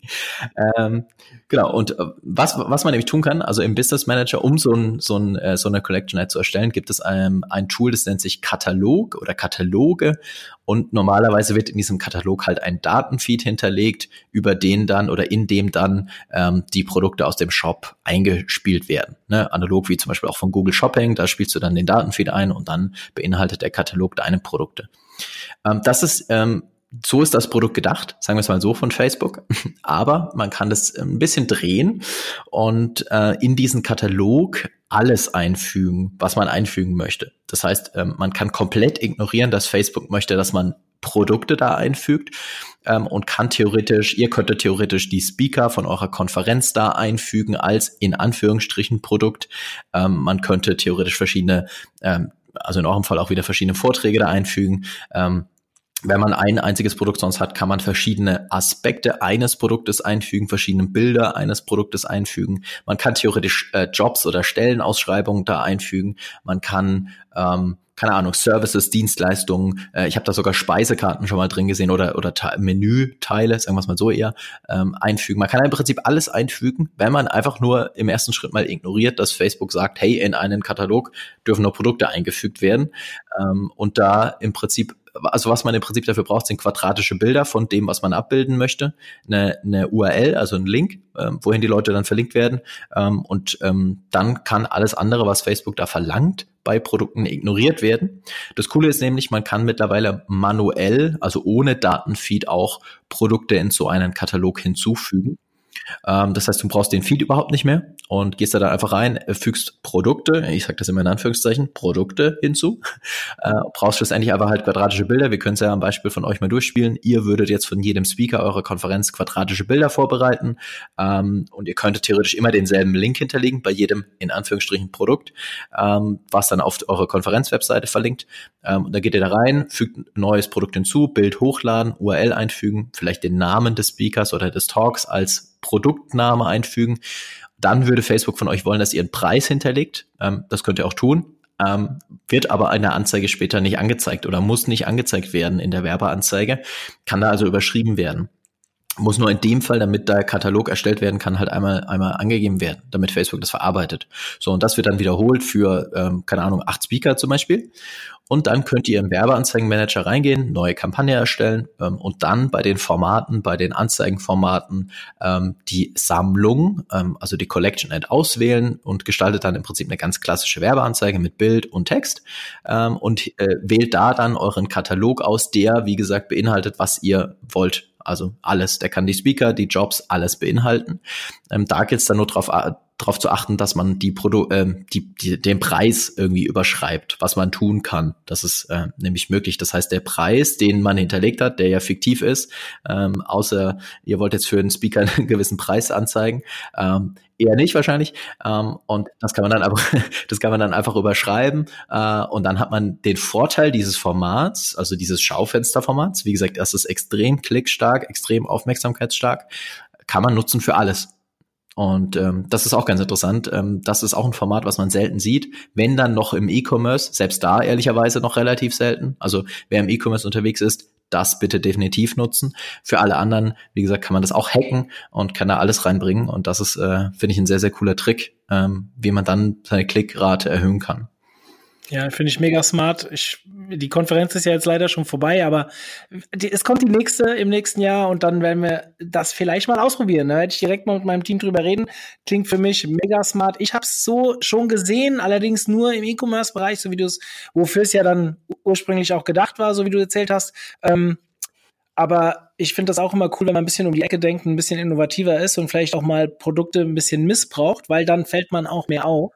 Ähm, genau. Und äh, was, was man nämlich tun kann, also im Business Manager, um so, ein, so, ein, äh, so eine Collection Ad zu erstellen, gibt es ähm, ein Tool, das nennt sich Katalog oder Kataloge. Und normalerweise wird in diesem Katalog halt ein Datenfeed hinterlegt, über den dann oder in dem dann ähm, die Produkte aus dem Shop eingespielt werden. Ne? Analog wie zum Beispiel auch von Google Shopping, da spielst du dann den Datenfeed ein und dann beinhaltet der Katalog deine Produkte. Ähm, das ist ähm, so ist das Produkt gedacht, sagen wir es mal so von Facebook. <laughs> Aber man kann das ein bisschen drehen und äh, in diesen Katalog alles einfügen, was man einfügen möchte. Das heißt, ähm, man kann komplett ignorieren, dass Facebook möchte, dass man Produkte da einfügt ähm, und kann theoretisch, ihr könntet theoretisch die Speaker von eurer Konferenz da einfügen als in Anführungsstrichen Produkt. Ähm, man könnte theoretisch verschiedene, ähm, also in eurem Fall auch wieder verschiedene Vorträge da einfügen. Ähm, wenn man ein einziges Produkt sonst hat, kann man verschiedene Aspekte eines Produktes einfügen, verschiedene Bilder eines Produktes einfügen. Man kann theoretisch äh, Jobs oder Stellenausschreibungen da einfügen. Man kann ähm, keine Ahnung, Services, Dienstleistungen. Äh, ich habe da sogar Speisekarten schon mal drin gesehen oder, oder Menüteile, sagen wir mal so eher, ähm, einfügen. Man kann im Prinzip alles einfügen, wenn man einfach nur im ersten Schritt mal ignoriert, dass Facebook sagt, hey, in einen Katalog dürfen nur Produkte eingefügt werden. Ähm, und da im Prinzip also was man im Prinzip dafür braucht, sind quadratische Bilder von dem, was man abbilden möchte, eine, eine URL, also ein Link, ähm, wohin die Leute dann verlinkt werden. Ähm, und ähm, dann kann alles andere, was Facebook da verlangt, bei Produkten ignoriert werden. Das Coole ist nämlich, man kann mittlerweile manuell, also ohne Datenfeed auch Produkte in so einen Katalog hinzufügen. Ähm, das heißt, du brauchst den Feed überhaupt nicht mehr und gehst da dann einfach rein, fügst Produkte, ich sage das immer in Anführungszeichen, Produkte hinzu, äh, brauchst schlussendlich einfach halt quadratische Bilder. Wir können es ja am Beispiel von euch mal durchspielen. Ihr würdet jetzt von jedem Speaker eurer Konferenz quadratische Bilder vorbereiten ähm, und ihr könntet theoretisch immer denselben Link hinterlegen bei jedem in Anführungsstrichen Produkt, ähm, was dann auf eure Konferenzwebseite verlinkt. Ähm, und da geht ihr da rein, fügt ein neues Produkt hinzu, Bild hochladen, URL einfügen, vielleicht den Namen des Speakers oder des Talks als Produktname einfügen. Dann würde Facebook von euch wollen, dass ihr einen Preis hinterlegt. Ähm, das könnt ihr auch tun. Ähm, wird aber eine Anzeige später nicht angezeigt oder muss nicht angezeigt werden in der Werbeanzeige, kann da also überschrieben werden muss nur in dem Fall, damit der Katalog erstellt werden kann, halt einmal einmal angegeben werden, damit Facebook das verarbeitet. So und das wird dann wiederholt für ähm, keine Ahnung acht Speaker zum Beispiel. Und dann könnt ihr im Werbeanzeigenmanager reingehen, neue Kampagne erstellen ähm, und dann bei den Formaten, bei den Anzeigenformaten ähm, die Sammlung, ähm, also die Collection Ad auswählen und gestaltet dann im Prinzip eine ganz klassische Werbeanzeige mit Bild und Text ähm, und äh, wählt da dann euren Katalog aus, der wie gesagt beinhaltet, was ihr wollt also alles. Der kann die Speaker, die Jobs, alles beinhalten. Ähm, da geht es dann nur darauf darauf zu achten, dass man die Produ äh, die, die, den Preis irgendwie überschreibt, was man tun kann. Das ist äh, nämlich möglich. Das heißt, der Preis, den man hinterlegt hat, der ja fiktiv ist, ähm, außer ihr wollt jetzt für einen Speaker <laughs> einen gewissen Preis anzeigen, ähm, eher nicht wahrscheinlich. Ähm, und das kann man dann aber, <laughs> das kann man dann einfach überschreiben. Äh, und dann hat man den Vorteil dieses Formats, also dieses Schaufensterformats. Wie gesagt, das ist extrem klickstark, extrem aufmerksamkeitsstark. Kann man nutzen für alles. Und ähm, das ist auch ganz interessant. Ähm, das ist auch ein Format, was man selten sieht. Wenn dann noch im E-Commerce, selbst da ehrlicherweise noch relativ selten. Also wer im E-Commerce unterwegs ist, das bitte definitiv nutzen. Für alle anderen, wie gesagt, kann man das auch hacken und kann da alles reinbringen. Und das ist, äh, finde ich, ein sehr, sehr cooler Trick, ähm, wie man dann seine Klickrate erhöhen kann. Ja, finde ich mega smart. Ich, die Konferenz ist ja jetzt leider schon vorbei, aber die, es kommt die nächste im nächsten Jahr und dann werden wir das vielleicht mal ausprobieren. Da werde ich direkt mal mit meinem Team drüber reden. Klingt für mich mega smart. Ich habe es so schon gesehen, allerdings nur im E-Commerce-Bereich, so wie du es, wofür es ja dann ursprünglich auch gedacht war, so wie du erzählt hast. Ähm, aber ich finde das auch immer cool, wenn man ein bisschen um die Ecke denkt, ein bisschen innovativer ist und vielleicht auch mal Produkte ein bisschen missbraucht, weil dann fällt man auch mehr auf.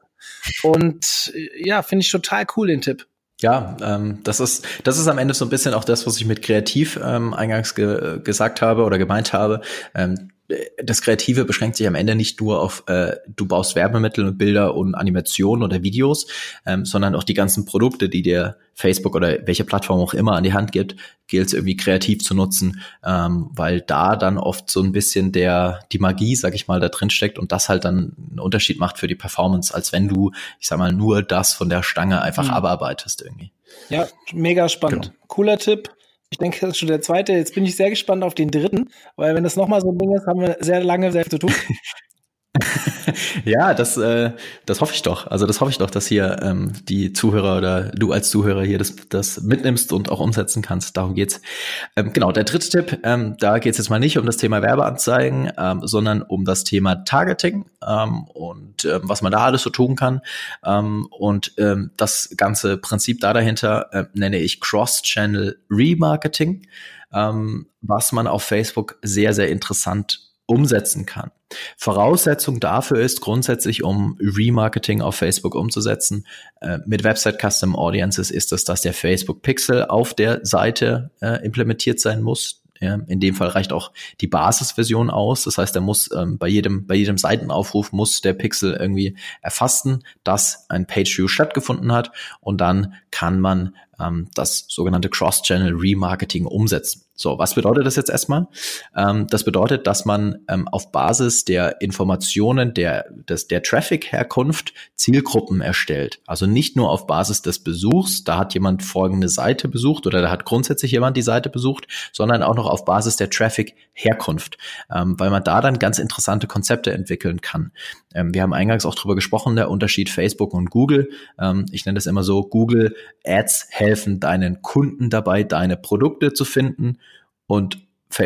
Und ja, finde ich total cool, den Tipp. Ja, ähm, das ist das ist am Ende so ein bisschen auch das, was ich mit kreativ ähm, eingangs ge gesagt habe oder gemeint habe. Ähm, das Kreative beschränkt sich am Ende nicht nur auf, äh, du baust Werbemittel und Bilder und Animationen oder Videos, ähm, sondern auch die ganzen Produkte, die dir Facebook oder welche Plattform auch immer an die Hand gibt, gilt es irgendwie kreativ zu nutzen, ähm, weil da dann oft so ein bisschen der die Magie, sag ich mal, da drin steckt und das halt dann einen Unterschied macht für die Performance, als wenn du, ich sag mal, nur das von der Stange einfach mhm. abarbeitest irgendwie. Ja, mega spannend. Genau. Cooler Tipp. Ich denke, das ist schon der zweite. Jetzt bin ich sehr gespannt auf den dritten, weil wenn das nochmal so ein Ding ist, haben wir sehr lange sehr viel zu tun. <laughs> <laughs> ja, das, äh, das hoffe ich doch. Also das hoffe ich doch, dass hier ähm, die Zuhörer oder du als Zuhörer hier das, das mitnimmst und auch umsetzen kannst. Darum geht's. Ähm, genau, der dritte Tipp, ähm, da geht's jetzt mal nicht um das Thema Werbeanzeigen, ähm, sondern um das Thema Targeting ähm, und ähm, was man da alles so tun kann. Ähm, und ähm, das ganze Prinzip da dahinter äh, nenne ich Cross-Channel Remarketing, ähm, was man auf Facebook sehr, sehr interessant umsetzen kann. Voraussetzung dafür ist grundsätzlich, um Remarketing auf Facebook umzusetzen, äh, mit Website Custom Audiences ist es, dass der Facebook Pixel auf der Seite äh, implementiert sein muss. Ja, in dem Fall reicht auch die Basisversion aus. Das heißt, er muss ähm, bei jedem bei jedem Seitenaufruf muss der Pixel irgendwie erfassen, dass ein Page View stattgefunden hat und dann kann man ähm, das sogenannte Cross-Channel Remarketing umsetzen. So, was bedeutet das jetzt erstmal? Ähm, das bedeutet, dass man ähm, auf Basis der Informationen der, des, der Traffic-Herkunft Zielgruppen erstellt. Also nicht nur auf Basis des Besuchs, da hat jemand folgende Seite besucht oder da hat grundsätzlich jemand die Seite besucht, sondern auch noch auf Basis der Traffic-Herkunft, ähm, weil man da dann ganz interessante Konzepte entwickeln kann. Ähm, wir haben eingangs auch drüber gesprochen, der Unterschied Facebook und Google. Ähm, ich nenne das immer so, Google Ads helfen deinen Kunden dabei, deine Produkte zu finden und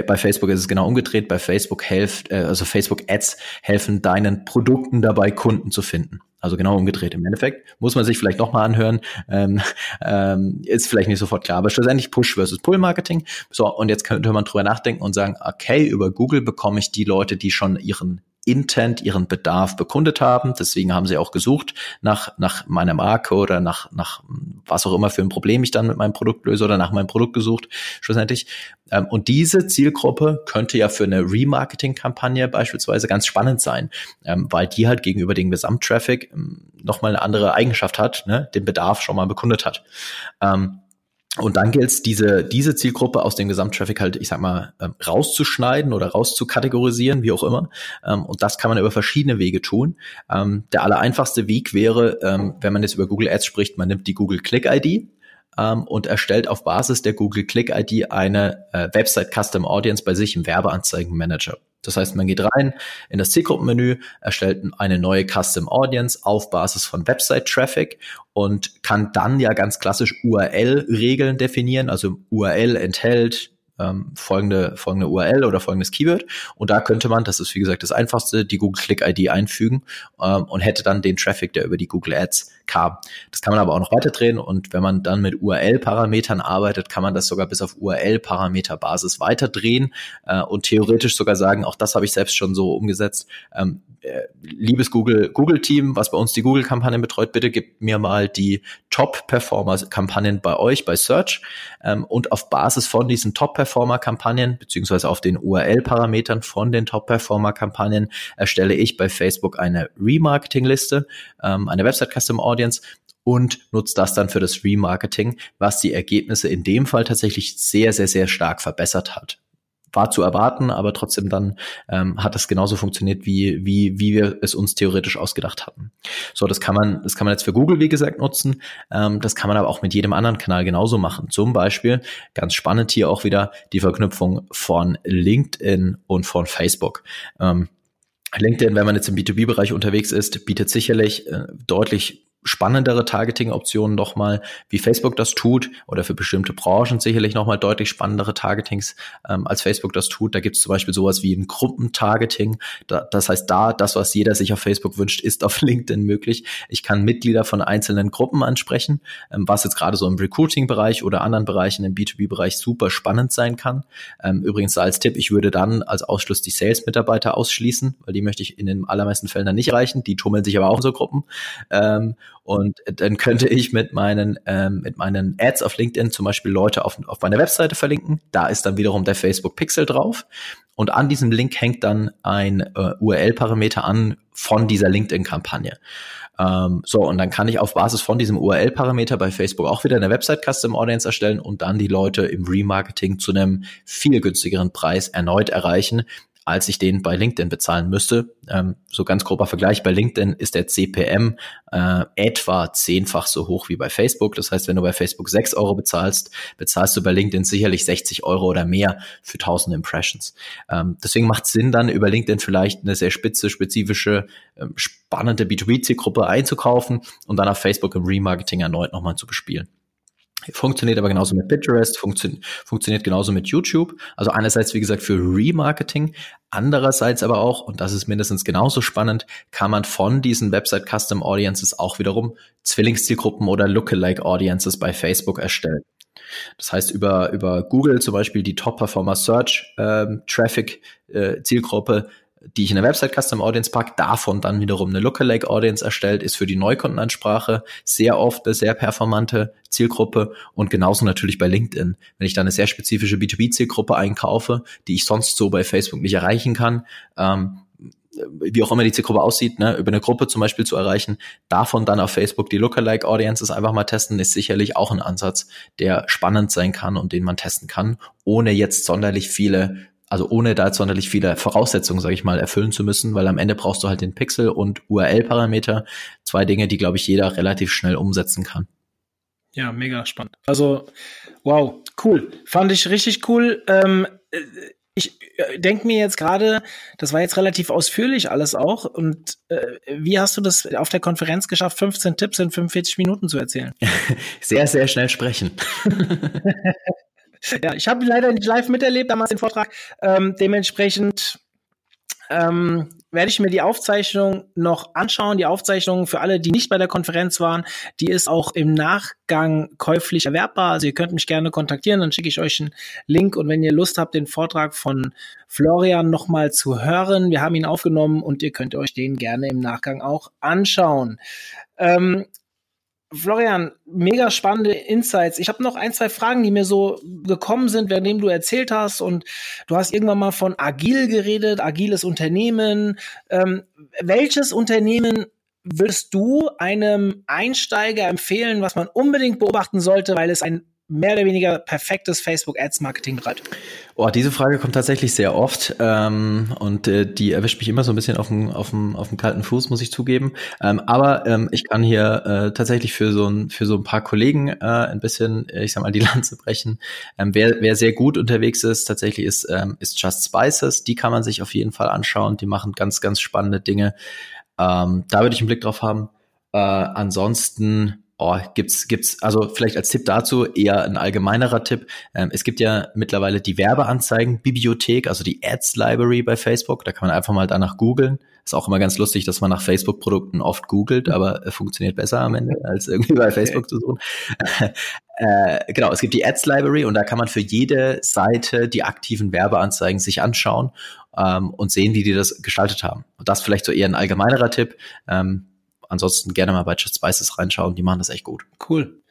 bei Facebook ist es genau umgedreht. Bei Facebook hilft, äh, also Facebook Ads helfen deinen Produkten dabei, Kunden zu finden. Also genau umgedreht. Im Endeffekt muss man sich vielleicht nochmal anhören. Ähm, ähm, ist vielleicht nicht sofort klar, aber schlussendlich Push versus Pull Marketing. So, und jetzt könnte man drüber nachdenken und sagen, okay, über Google bekomme ich die Leute, die schon ihren Intent, ihren Bedarf bekundet haben. Deswegen haben sie auch gesucht nach, nach meiner Marke oder nach, nach was auch immer für ein Problem ich dann mit meinem Produkt löse oder nach meinem Produkt gesucht, schlussendlich. Ähm, und diese Zielgruppe könnte ja für eine Remarketing-Kampagne beispielsweise ganz spannend sein, ähm, weil die halt gegenüber dem Gesamttraffic ähm, nochmal eine andere Eigenschaft hat, ne, den Bedarf schon mal bekundet hat. Und dann gilt es, diese, diese Zielgruppe aus dem Gesamttraffic halt, ich sag mal, ähm, rauszuschneiden oder rauszukategorisieren, wie auch immer. Ähm, und das kann man über verschiedene Wege tun. Ähm, der allereinfachste Weg wäre, ähm, wenn man jetzt über Google Ads spricht, man nimmt die Google Click ID ähm, und erstellt auf Basis der Google Click ID eine äh, Website Custom Audience bei sich im Werbeanzeigenmanager. Das heißt, man geht rein in das Zielgruppenmenü, erstellt eine neue Custom Audience auf Basis von Website Traffic und kann dann ja ganz klassisch URL-Regeln definieren. Also URL enthält ähm, folgende, folgende URL oder folgendes Keyword. Und da könnte man, das ist wie gesagt das einfachste, die Google Click ID einfügen ähm, und hätte dann den Traffic, der über die Google Ads kam. Das kann man aber auch noch weiterdrehen und wenn man dann mit URL-Parametern arbeitet, kann man das sogar bis auf URL-Parameter-Basis weiterdrehen äh, und theoretisch sogar sagen, auch das habe ich selbst schon so umgesetzt, ähm, äh, liebes Google, Google-Team, was bei uns die Google-Kampagnen betreut, bitte gebt mir mal die Top-Performer-Kampagnen bei euch, bei Search. Ähm, und auf Basis von diesen Top-Performer-Kampagnen, beziehungsweise auf den URL-Parametern von den Top-Performer-Kampagnen, erstelle ich bei Facebook eine Remarketing-Liste, ähm, eine Website-Custom-Audience und nutzt das dann für das Remarketing, was die Ergebnisse in dem Fall tatsächlich sehr, sehr, sehr stark verbessert hat war zu erwarten, aber trotzdem dann ähm, hat es genauso funktioniert, wie, wie, wie wir es uns theoretisch ausgedacht hatten. So, das kann man, das kann man jetzt für Google, wie gesagt, nutzen. Ähm, das kann man aber auch mit jedem anderen Kanal genauso machen. Zum Beispiel, ganz spannend hier auch wieder die Verknüpfung von LinkedIn und von Facebook. Ähm, LinkedIn, wenn man jetzt im B2B-Bereich unterwegs ist, bietet sicherlich äh, deutlich spannendere Targeting-Optionen nochmal, wie Facebook das tut, oder für bestimmte Branchen sicherlich nochmal deutlich spannendere Targetings, ähm, als Facebook das tut. Da gibt es zum Beispiel sowas wie ein Gruppentargeting. Da, das heißt, da, das, was jeder sich auf Facebook wünscht, ist auf <laughs> LinkedIn möglich. Ich kann Mitglieder von einzelnen Gruppen ansprechen, ähm, was jetzt gerade so im Recruiting-Bereich oder anderen Bereichen im B2B-Bereich super spannend sein kann. Ähm, übrigens als Tipp, ich würde dann als Ausschluss die Sales-Mitarbeiter ausschließen, weil die möchte ich in den allermeisten Fällen dann nicht erreichen. Die tummeln sich aber auch in so Gruppen. Ähm, und dann könnte ich mit meinen, ähm, mit meinen Ads auf LinkedIn zum Beispiel Leute auf, auf meine Webseite verlinken. Da ist dann wiederum der Facebook Pixel drauf. Und an diesem Link hängt dann ein äh, URL-Parameter an von dieser LinkedIn-Kampagne. Ähm, so, und dann kann ich auf Basis von diesem URL-Parameter bei Facebook auch wieder eine Website-Custom Audience erstellen und dann die Leute im Remarketing zu einem viel günstigeren Preis erneut erreichen, als ich den bei LinkedIn bezahlen müsste. Ähm, so ganz grober Vergleich, bei LinkedIn ist der CPM äh, etwa zehnfach so hoch wie bei Facebook. Das heißt, wenn du bei Facebook sechs Euro bezahlst, bezahlst du bei LinkedIn sicherlich 60 Euro oder mehr für 1000 Impressions. Ähm, deswegen macht Sinn, dann über LinkedIn vielleicht eine sehr spitze, spezifische, ähm, spannende B2B-Zielgruppe einzukaufen und dann auf Facebook im Remarketing erneut nochmal zu bespielen. Funktioniert aber genauso mit Pinterest, funktio funktioniert genauso mit YouTube. Also einerseits, wie gesagt, für Remarketing, andererseits aber auch, und das ist mindestens genauso spannend, kann man von diesen Website Custom Audiences auch wiederum Zwillingszielgruppen oder Lookalike Audiences bei Facebook erstellen. Das heißt, über, über Google zum Beispiel die Top Performer Search ähm, Traffic äh, Zielgruppe die ich in der Website Custom Audience pack, davon dann wiederum eine Lookalike Audience erstellt, ist für die Neukundenansprache sehr oft eine sehr performante Zielgruppe und genauso natürlich bei LinkedIn. Wenn ich da eine sehr spezifische B2B-Zielgruppe einkaufe, die ich sonst so bei Facebook nicht erreichen kann, ähm, wie auch immer die Zielgruppe aussieht, ne, über eine Gruppe zum Beispiel zu erreichen, davon dann auf Facebook die Lookalike Audiences einfach mal testen, ist sicherlich auch ein Ansatz, der spannend sein kann und den man testen kann, ohne jetzt sonderlich viele also ohne da sonderlich viele Voraussetzungen, sage ich mal, erfüllen zu müssen, weil am Ende brauchst du halt den Pixel und URL-Parameter, zwei Dinge, die, glaube ich, jeder relativ schnell umsetzen kann. Ja, mega spannend. Also, wow, cool. Fand ich richtig cool. Ähm, äh, ich äh, denke mir jetzt gerade, das war jetzt relativ ausführlich alles auch. Und äh, wie hast du das auf der Konferenz geschafft, 15 Tipps in 45 Minuten zu erzählen? <laughs> Sehr, sehr schnell sprechen. <laughs> ja, ich habe leider nicht live miterlebt, damals den Vortrag. Ähm, dementsprechend ähm, werde ich mir die Aufzeichnung noch anschauen. Die Aufzeichnung für alle, die nicht bei der Konferenz waren, die ist auch im Nachgang käuflich erwerbbar. Also ihr könnt mich gerne kontaktieren, dann schicke ich euch einen Link. Und wenn ihr Lust habt, den Vortrag von Florian nochmal zu hören, wir haben ihn aufgenommen und ihr könnt euch den gerne im Nachgang auch anschauen. Ähm, Florian, mega spannende Insights. Ich habe noch ein, zwei Fragen, die mir so gekommen sind, währenddem du erzählt hast. Und du hast irgendwann mal von agil geredet, agiles Unternehmen. Ähm, welches Unternehmen würdest du einem Einsteiger empfehlen, was man unbedingt beobachten sollte, weil es ein mehr oder weniger perfektes Facebook Ads Marketing bereit? Oh, diese Frage kommt tatsächlich sehr oft ähm, und äh, die erwischt mich immer so ein bisschen auf dem, auf dem, auf dem kalten Fuß, muss ich zugeben. Ähm, aber ähm, ich kann hier äh, tatsächlich für so ein, für so ein paar Kollegen äh, ein bisschen, äh, ich sag mal, die <laughs> Lanze brechen. Ähm, wer, wer sehr gut unterwegs ist, tatsächlich ist, ähm, ist Just Spices. Die kann man sich auf jeden Fall anschauen. Die machen ganz, ganz spannende Dinge. Ähm, da würde ich einen Blick drauf haben. Äh, ansonsten Oh, gibt's, gibt's, also vielleicht als Tipp dazu eher ein allgemeinerer Tipp. Ähm, es gibt ja mittlerweile die Werbeanzeigen-Bibliothek, also die Ads Library bei Facebook. Da kann man einfach mal danach googeln. Ist auch immer ganz lustig, dass man nach Facebook-Produkten oft googelt, aber äh, funktioniert besser am Ende, <laughs> als irgendwie bei Facebook zu suchen. <laughs> äh, genau, es gibt die Ads Library und da kann man für jede Seite die aktiven Werbeanzeigen sich anschauen ähm, und sehen, wie die das gestaltet haben. Und das vielleicht so eher ein allgemeinerer Tipp. Ähm, ansonsten gerne mal bei Just Spices reinschauen, die machen das echt gut. Cool.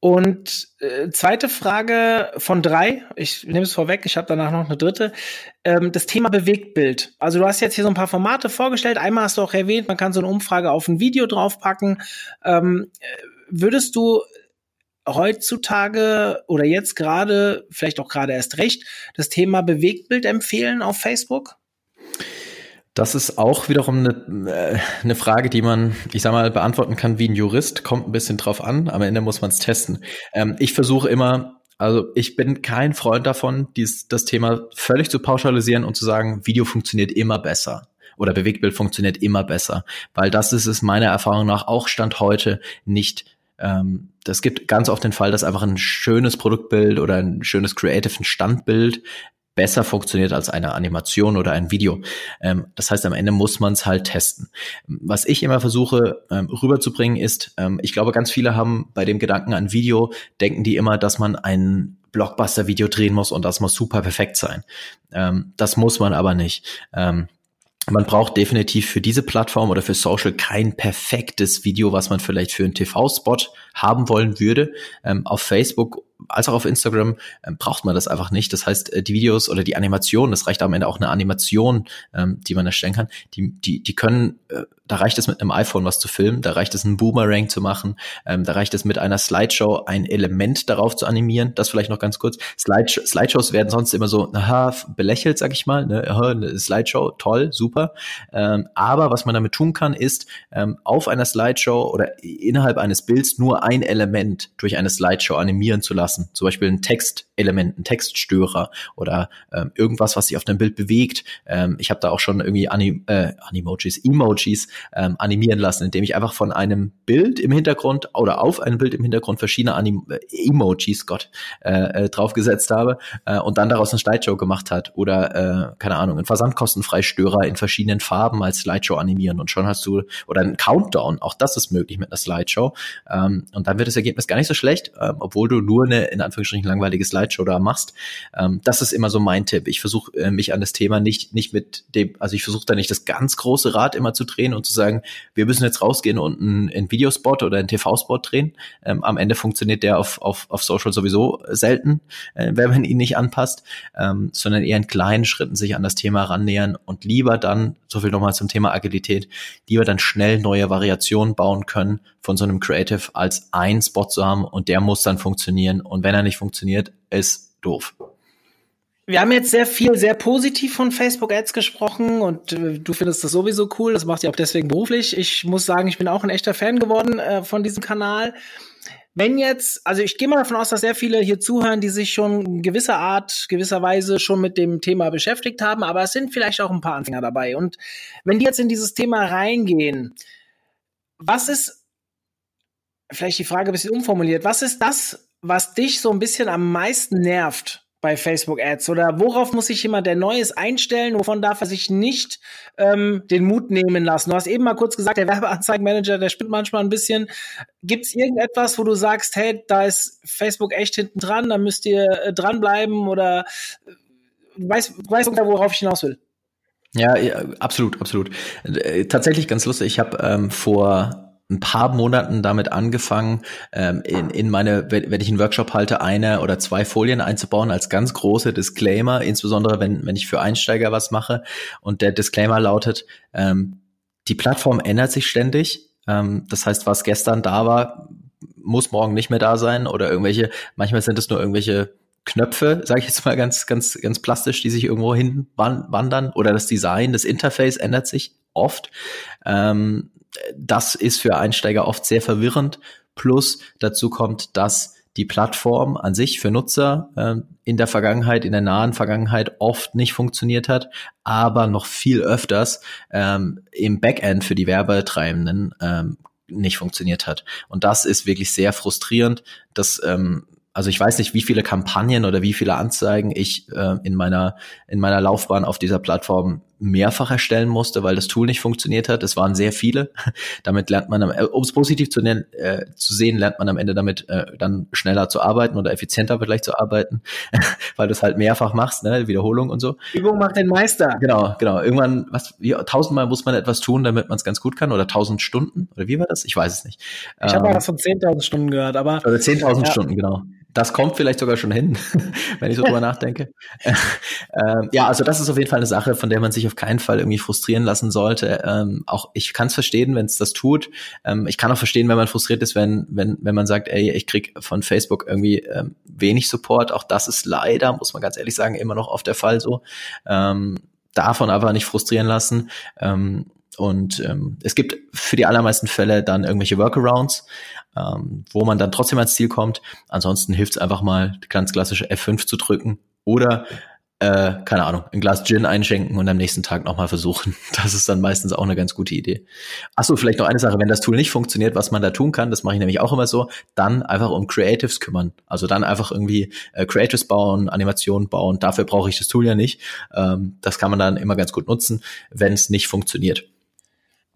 Und äh, zweite Frage von drei, ich nehme es vorweg, ich habe danach noch eine dritte. Ähm, das Thema Bewegtbild. Also du hast jetzt hier so ein paar Formate vorgestellt. Einmal hast du auch erwähnt, man kann so eine Umfrage auf ein Video draufpacken. Ähm, würdest du heutzutage oder jetzt gerade, vielleicht auch gerade erst recht, das Thema Bewegtbild empfehlen auf Facebook? Das ist auch wiederum eine, äh, eine Frage, die man, ich sag mal, beantworten kann wie ein Jurist. Kommt ein bisschen drauf an. Am Ende muss man es testen. Ähm, ich versuche immer, also ich bin kein Freund davon, dies, das Thema völlig zu pauschalisieren und zu sagen, Video funktioniert immer besser oder Bewegtbild funktioniert immer besser, weil das ist es meiner Erfahrung nach auch Stand heute nicht. Ähm, das gibt ganz oft den Fall, dass einfach ein schönes Produktbild oder ein schönes Creative, ein Standbild besser funktioniert als eine Animation oder ein Video. Ähm, das heißt, am Ende muss man es halt testen. Was ich immer versuche ähm, rüberzubringen ist, ähm, ich glaube, ganz viele haben bei dem Gedanken an Video, denken die immer, dass man ein Blockbuster-Video drehen muss und das muss super perfekt sein. Ähm, das muss man aber nicht. Ähm, man braucht definitiv für diese Plattform oder für Social kein perfektes Video, was man vielleicht für einen TV-Spot haben wollen würde. Ähm, auf Facebook als auch auf Instagram äh, braucht man das einfach nicht. Das heißt, äh, die Videos oder die Animation, das reicht am Ende auch eine Animation, ähm, die man erstellen kann, die, die, die können, äh, da reicht es mit einem iPhone was zu filmen, da reicht es einen Boomerang zu machen, ähm, da reicht es mit einer Slideshow ein Element darauf zu animieren. Das vielleicht noch ganz kurz. Slide, Slideshows werden sonst immer so, aha, belächelt, sag ich mal, ne? eine Slideshow, toll, super. Ähm, aber was man damit tun kann, ist ähm, auf einer Slideshow oder innerhalb eines Bilds nur ein Element durch eine Slideshow animieren zu lassen. Zum Beispiel ein Textelement, ein Textstörer oder ähm, irgendwas, was sich auf dem Bild bewegt. Ähm, ich habe da auch schon irgendwie Anim äh, Animojis, Emojis ähm, animieren lassen, indem ich einfach von einem Bild im Hintergrund oder auf einem Bild im Hintergrund verschiedene Anim äh, Emojis, Gott, äh, äh, draufgesetzt habe äh, und dann daraus eine Slideshow gemacht hat oder äh, keine Ahnung, ein Versandkostenfreistörer in verschiedenen Farben als Slideshow animieren und schon hast du oder ein Countdown, auch das ist möglich mit einer Slideshow ähm, und dann wird das Ergebnis gar nicht so schlecht, ähm, obwohl du nur eine in Anführungsstrichen langweilige Slideshow da machst. Ähm, das ist immer so mein Tipp. Ich versuche äh, mich an das Thema nicht nicht mit dem, also ich versuche da nicht das ganz große Rad immer zu drehen und zu sagen, wir müssen jetzt rausgehen und einen, einen Videospot oder einen TV-Spot drehen. Ähm, am Ende funktioniert der auf, auf, auf Social sowieso selten, äh, wenn man ihn nicht anpasst, ähm, sondern eher in kleinen Schritten sich an das Thema rannähern und lieber dann, so viel nochmal zum Thema Agilität, lieber dann schnell neue Variationen bauen können von so einem Creative als ein Spot zu haben und der muss dann funktionieren und wenn er nicht funktioniert, ist doof. Wir haben jetzt sehr viel, sehr positiv von Facebook Ads gesprochen und äh, du findest das sowieso cool. Das macht ja auch deswegen beruflich. Ich muss sagen, ich bin auch ein echter Fan geworden äh, von diesem Kanal. Wenn jetzt, also ich gehe mal davon aus, dass sehr viele hier zuhören, die sich schon gewisser Art, gewisser Weise schon mit dem Thema beschäftigt haben, aber es sind vielleicht auch ein paar Anfänger dabei. Und wenn die jetzt in dieses Thema reingehen, was ist, vielleicht die Frage ein bisschen umformuliert, was ist das, was dich so ein bisschen am meisten nervt bei Facebook Ads? Oder worauf muss sich jemand, der Neues einstellen, wovon darf er sich nicht ähm, den Mut nehmen lassen? Du hast eben mal kurz gesagt, der Werbeanzeigenmanager, der spinnt manchmal ein bisschen. Gibt es irgendetwas, wo du sagst, hey, da ist Facebook echt hinten dran, da müsst ihr äh, dranbleiben oder äh, weißt, du, worauf ich hinaus will? Ja, ja, absolut, absolut. Äh, tatsächlich ganz lustig. Ich habe ähm, vor ein paar Monaten damit angefangen, ähm, in, in meine, wenn ich einen Workshop halte, eine oder zwei Folien einzubauen als ganz große Disclaimer, insbesondere wenn, wenn ich für Einsteiger was mache. Und der Disclaimer lautet, ähm, die Plattform ändert sich ständig. Ähm, das heißt, was gestern da war, muss morgen nicht mehr da sein oder irgendwelche, manchmal sind es nur irgendwelche Knöpfe, sage ich jetzt mal ganz, ganz, ganz plastisch, die sich irgendwo hin wandern oder das Design, das Interface ändert sich oft. Ähm, das ist für Einsteiger oft sehr verwirrend. Plus dazu kommt, dass die Plattform an sich für Nutzer äh, in der Vergangenheit, in der nahen Vergangenheit oft nicht funktioniert hat, aber noch viel öfters ähm, im Backend für die Werbetreibenden ähm, nicht funktioniert hat. Und das ist wirklich sehr frustrierend. Das ähm, also ich weiß nicht, wie viele Kampagnen oder wie viele Anzeigen ich äh, in meiner in meiner Laufbahn auf dieser Plattform mehrfach erstellen musste, weil das Tool nicht funktioniert hat. Es waren sehr viele. <laughs> damit lernt man, äh, um es positiv zu, nennen, äh, zu sehen, lernt man am Ende damit äh, dann schneller zu arbeiten oder effizienter vielleicht zu arbeiten, <laughs> weil du es halt mehrfach machst, ne? Wiederholung und so. Übung macht den Meister. Genau, genau. Irgendwann, was, wie, tausendmal muss man etwas tun, damit man es ganz gut kann oder tausend Stunden oder wie war das? Ich weiß es nicht. Ich ähm, habe mal was von 10.000 Stunden gehört, aber. Oder 10.000 ja. Stunden, genau. Das kommt vielleicht sogar schon hin, <laughs> wenn ich so drüber <laughs> nachdenke. <laughs> ähm, ja, also das ist auf jeden Fall eine Sache, von der man sich auf keinen Fall irgendwie frustrieren lassen sollte. Ähm, auch ich kann es verstehen, wenn es das tut. Ähm, ich kann auch verstehen, wenn man frustriert ist, wenn wenn wenn man sagt, ey, ich krieg von Facebook irgendwie ähm, wenig Support. Auch das ist leider, muss man ganz ehrlich sagen, immer noch oft der Fall so. Ähm, davon aber nicht frustrieren lassen. Ähm, und ähm, es gibt für die allermeisten Fälle dann irgendwelche Workarounds, ähm, wo man dann trotzdem ans Ziel kommt. Ansonsten hilft es einfach mal, ganz klassische F5 zu drücken oder äh, keine Ahnung, ein Glas Gin einschenken und am nächsten Tag nochmal versuchen. <laughs> Das ist dann meistens auch eine ganz gute Idee. Achso, vielleicht noch eine Sache, wenn das Tool nicht funktioniert, was man da tun kann, das mache ich nämlich auch immer so, dann einfach um Creatives kümmern. Also dann einfach irgendwie äh, Creatives bauen, Animationen bauen. Dafür brauche ich das Tool ja nicht. Ähm, das kann man dann immer ganz gut nutzen, wenn es nicht funktioniert.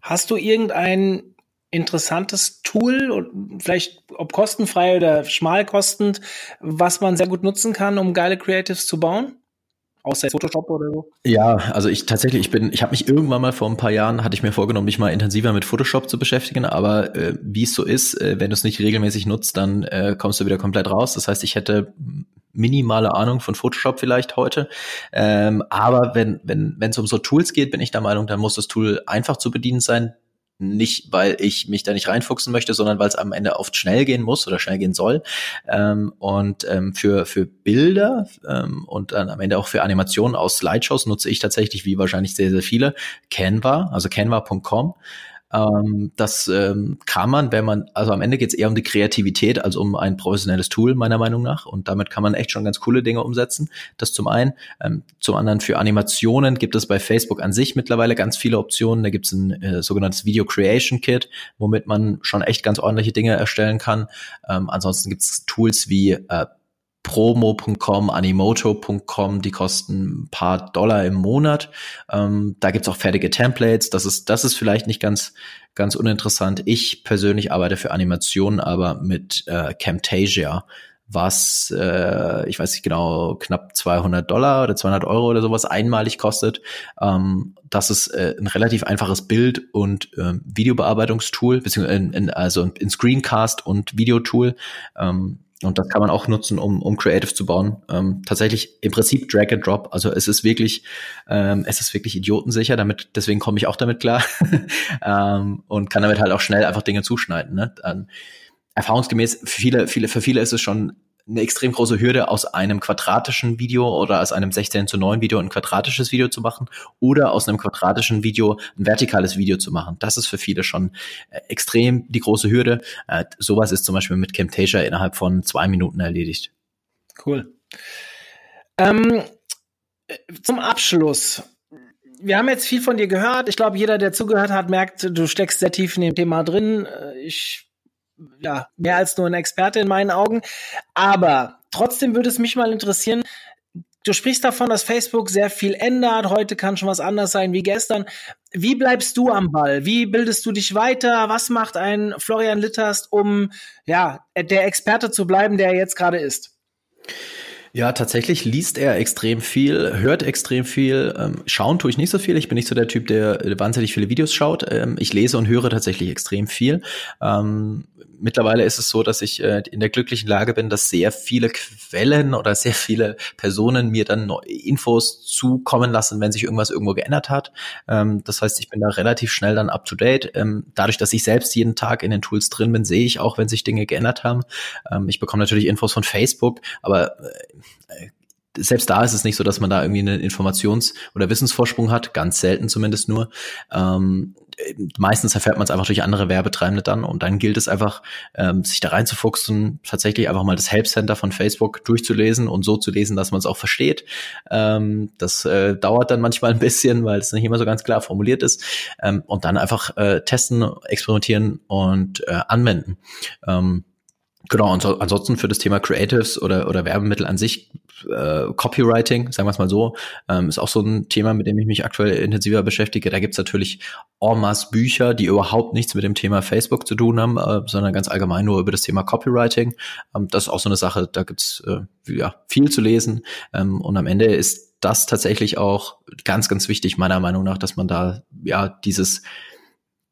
Hast du irgendein interessantes Tool, vielleicht ob kostenfrei oder schmalkostend, was man sehr gut nutzen kann, um geile Creatives zu bauen? Außer Photoshop oder so? Ja, also ich tatsächlich, ich bin, ich habe mich irgendwann mal vor ein paar Jahren, hatte ich mir vorgenommen, mich mal intensiver mit Photoshop zu beschäftigen, aber äh, wie es so ist, äh, wenn du es nicht regelmäßig nutzt, dann äh, kommst du wieder komplett raus. Das heißt, ich hätte minimale Ahnung von Photoshop vielleicht heute. Ähm, aber wenn wenn wenn es um so Tools geht, bin ich der Meinung, dann muss das Tool einfach zu bedienen sein nicht, weil ich mich da nicht reinfuchsen möchte, sondern weil es am Ende oft schnell gehen muss oder schnell gehen soll. Ähm, und ähm, für, für Bilder ähm, und dann am Ende auch für Animationen aus Slideshows nutze ich tatsächlich, wie wahrscheinlich sehr, sehr viele, Canva, also canva.com. Ähm, das ähm, kann man, wenn man, also am Ende geht es eher um die Kreativität als um ein professionelles Tool, meiner Meinung nach. Und damit kann man echt schon ganz coole Dinge umsetzen. Das zum einen. Ähm, zum anderen für Animationen gibt es bei Facebook an sich mittlerweile ganz viele Optionen. Da gibt es ein äh, sogenanntes Video Creation Kit, womit man schon echt ganz ordentliche Dinge erstellen kann. Ähm, ansonsten gibt es Tools wie äh, promo.com, animoto.com, die kosten ein paar Dollar im Monat. Ähm, da gibt's auch fertige Templates. Das ist, das ist vielleicht nicht ganz, ganz uninteressant. Ich persönlich arbeite für Animationen, aber mit äh, Camtasia, was, äh, ich weiß nicht genau, knapp 200 Dollar oder 200 Euro oder sowas einmalig kostet. Ähm, das ist äh, ein relativ einfaches Bild- und ähm, Videobearbeitungstool, beziehungsweise in, in, also ein Screencast und Videotool. Ähm, und das kann man auch nutzen, um, um Creative zu bauen. Ähm, tatsächlich im Prinzip Drag and Drop. Also es ist wirklich, ähm, es ist wirklich idiotensicher. Damit, deswegen komme ich auch damit klar <laughs> ähm, und kann damit halt auch schnell einfach Dinge zuschneiden. Ne? Dann, erfahrungsgemäß, viele, viele, für viele ist es schon eine extrem große Hürde, aus einem quadratischen Video oder aus einem 16 zu 9 Video ein quadratisches Video zu machen oder aus einem quadratischen Video ein vertikales Video zu machen. Das ist für viele schon äh, extrem die große Hürde. Äh, sowas ist zum Beispiel mit Camtasia innerhalb von zwei Minuten erledigt. Cool. Ähm, zum Abschluss. Wir haben jetzt viel von dir gehört. Ich glaube, jeder, der zugehört hat, merkt, du steckst sehr tief in dem Thema drin. Äh, ich ja, mehr als nur ein Experte in meinen Augen. Aber trotzdem würde es mich mal interessieren, Du sprichst davon, dass Facebook sehr viel ändert. Heute kann schon was anders sein wie gestern. Wie bleibst du am Ball? Wie bildest du dich weiter? Was macht ein Florian Litterst, um ja der Experte zu bleiben, der er jetzt gerade ist? Ja, tatsächlich liest er extrem viel, hört extrem viel. Ähm, schauen tue ich nicht so viel. Ich bin nicht so der Typ, der wahnsinnig viele Videos schaut. Ähm, ich lese und höre tatsächlich extrem viel. Ähm, mittlerweile ist es so, dass ich äh, in der glücklichen Lage bin, dass sehr viele Quellen oder sehr viele Personen mir dann Infos zukommen lassen, wenn sich irgendwas irgendwo geändert hat. Ähm, das heißt, ich bin da relativ schnell dann up to date. Ähm, dadurch, dass ich selbst jeden Tag in den Tools drin bin, sehe ich auch, wenn sich Dinge geändert haben. Ähm, ich bekomme natürlich Infos von Facebook, aber äh, selbst da ist es nicht so, dass man da irgendwie einen Informations- oder Wissensvorsprung hat, ganz selten zumindest nur. Ähm, meistens erfährt man es einfach durch andere Werbetreibende dann und dann gilt es einfach, ähm, sich da reinzufuchsen, tatsächlich einfach mal das Help Center von Facebook durchzulesen und so zu lesen, dass man es auch versteht. Ähm, das äh, dauert dann manchmal ein bisschen, weil es nicht immer so ganz klar formuliert ist ähm, und dann einfach äh, testen, experimentieren und äh, anwenden. Ähm, Genau, und so, ansonsten für das Thema Creatives oder, oder Werbemittel an sich, äh, Copywriting, sagen wir es mal so, ähm, ist auch so ein Thema, mit dem ich mich aktuell intensiver beschäftige. Da gibt's natürlich masse Bücher, die überhaupt nichts mit dem Thema Facebook zu tun haben, äh, sondern ganz allgemein nur über das Thema Copywriting. Ähm, das ist auch so eine Sache, da gibt's äh, ja, viel zu lesen. Ähm, und am Ende ist das tatsächlich auch ganz, ganz wichtig, meiner Meinung nach, dass man da ja dieses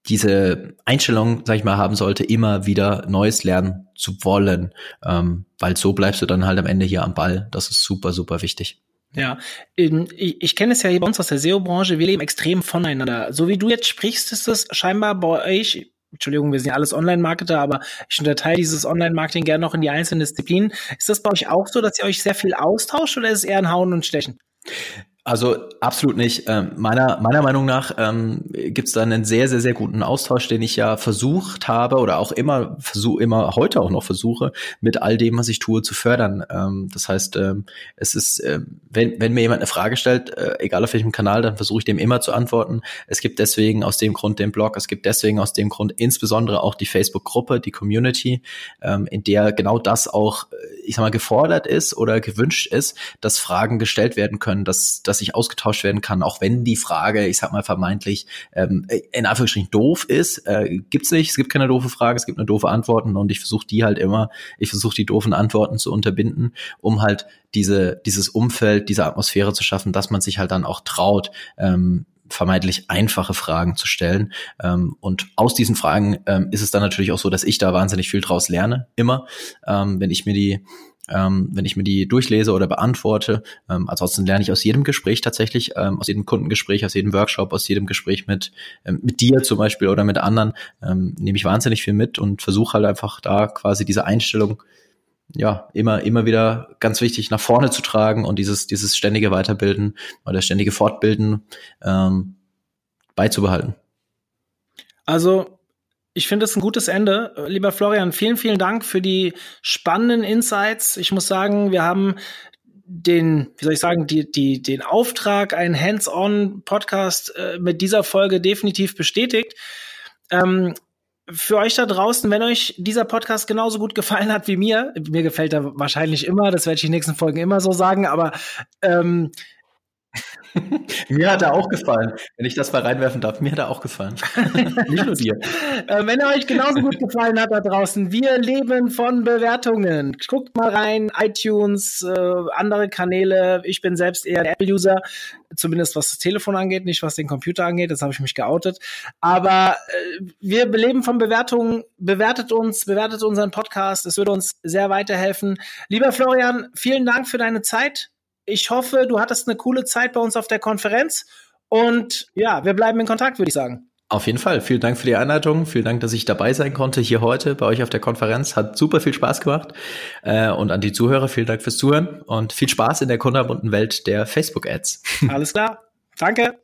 diese Einstellung, sag ich mal, haben sollte, immer wieder Neues lernen zu wollen, ähm, weil so bleibst du dann halt am Ende hier am Ball. Das ist super, super wichtig. Ja, ich, ich kenne es ja hier bei uns aus der SEO-Branche, wir leben extrem voneinander. So wie du jetzt sprichst, ist es scheinbar bei euch, Entschuldigung, wir sind ja alles Online-Marketer, aber ich unterteile dieses Online-Marketing gerne noch in die einzelnen Disziplinen. Ist das bei euch auch so, dass ihr euch sehr viel austauscht oder ist es eher ein Hauen und Stechen? Also absolut nicht. Ähm, meiner, meiner Meinung nach ähm, gibt es da einen sehr, sehr, sehr guten Austausch, den ich ja versucht habe oder auch immer versuche, immer heute auch noch versuche, mit all dem, was ich tue, zu fördern. Ähm, das heißt, ähm, es ist, äh, wenn, wenn mir jemand eine Frage stellt, äh, egal auf welchem Kanal, dann versuche ich dem immer zu antworten. Es gibt deswegen aus dem Grund den Blog, es gibt deswegen aus dem Grund insbesondere auch die Facebook-Gruppe, die Community, ähm, in der genau das auch äh, ich sag mal, gefordert ist oder gewünscht ist, dass Fragen gestellt werden können, dass, dass sich ausgetauscht werden kann, auch wenn die Frage, ich sag mal, vermeintlich ähm, in Anführungsstrichen doof ist. Äh, gibt's nicht, es gibt keine doofe Frage, es gibt nur doofe Antworten und ich versuche die halt immer, ich versuche die doofen Antworten zu unterbinden, um halt diese, dieses Umfeld, diese Atmosphäre zu schaffen, dass man sich halt dann auch traut, ähm, vermeintlich einfache Fragen zu stellen. Ähm, und aus diesen Fragen ähm, ist es dann natürlich auch so, dass ich da wahnsinnig viel draus lerne, immer, ähm, wenn ich mir die ähm, wenn ich mir die durchlese oder beantworte. Ähm, ansonsten lerne ich aus jedem Gespräch tatsächlich, ähm, aus jedem Kundengespräch, aus jedem Workshop, aus jedem Gespräch mit, ähm, mit dir zum Beispiel oder mit anderen, ähm, nehme ich wahnsinnig viel mit und versuche halt einfach da quasi diese Einstellung ja, immer, immer wieder ganz wichtig nach vorne zu tragen und dieses, dieses ständige Weiterbilden oder ständige Fortbilden ähm, beizubehalten. Also, ich finde es ein gutes Ende. Lieber Florian, vielen, vielen Dank für die spannenden Insights. Ich muss sagen, wir haben den, wie soll ich sagen, die, die, den Auftrag, einen Hands-on-Podcast äh, mit dieser Folge definitiv bestätigt. Ähm, für euch da draußen, wenn euch dieser Podcast genauso gut gefallen hat wie mir, mir gefällt er wahrscheinlich immer, das werde ich in den nächsten Folgen immer so sagen, aber ähm, mir hat er auch gefallen. Wenn ich das mal reinwerfen darf, mir hat er auch gefallen. <laughs> Nicht nur dir. Äh, wenn er euch genauso gut gefallen hat da draußen, wir leben von Bewertungen. Guckt mal rein, iTunes, äh, andere Kanäle. Ich bin selbst eher der Apple-User, zumindest was das Telefon angeht, nicht was den Computer angeht. Das habe ich mich geoutet. Aber äh, wir leben von Bewertungen. Bewertet uns, bewertet unseren Podcast. Es würde uns sehr weiterhelfen. Lieber Florian, vielen Dank für deine Zeit ich hoffe, du hattest eine coole Zeit bei uns auf der Konferenz. Und ja, wir bleiben in Kontakt, würde ich sagen. Auf jeden Fall. Vielen Dank für die Einladung. Vielen Dank, dass ich dabei sein konnte hier heute bei euch auf der Konferenz. Hat super viel Spaß gemacht. Äh, und an die Zuhörer vielen Dank fürs Zuhören und viel Spaß in der kunterbunten Welt der Facebook-Ads. <laughs> Alles klar. Danke.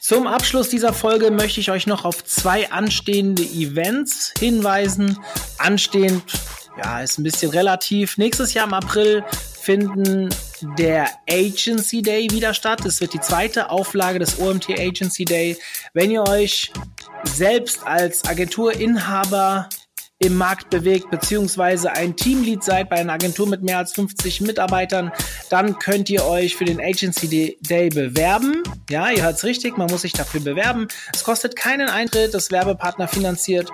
Zum Abschluss dieser Folge möchte ich euch noch auf zwei anstehende Events hinweisen. Anstehend, ja, ist ein bisschen relativ. Nächstes Jahr im April finden der Agency Day wieder statt. Es wird die zweite Auflage des OMT Agency Day. Wenn ihr euch selbst als Agenturinhaber im Markt bewegt, beziehungsweise ein Teamlead seid bei einer Agentur mit mehr als 50 Mitarbeitern, dann könnt ihr euch für den Agency Day bewerben. Ja, ihr hört's richtig, man muss sich dafür bewerben. Es kostet keinen Eintritt, das Werbepartner finanziert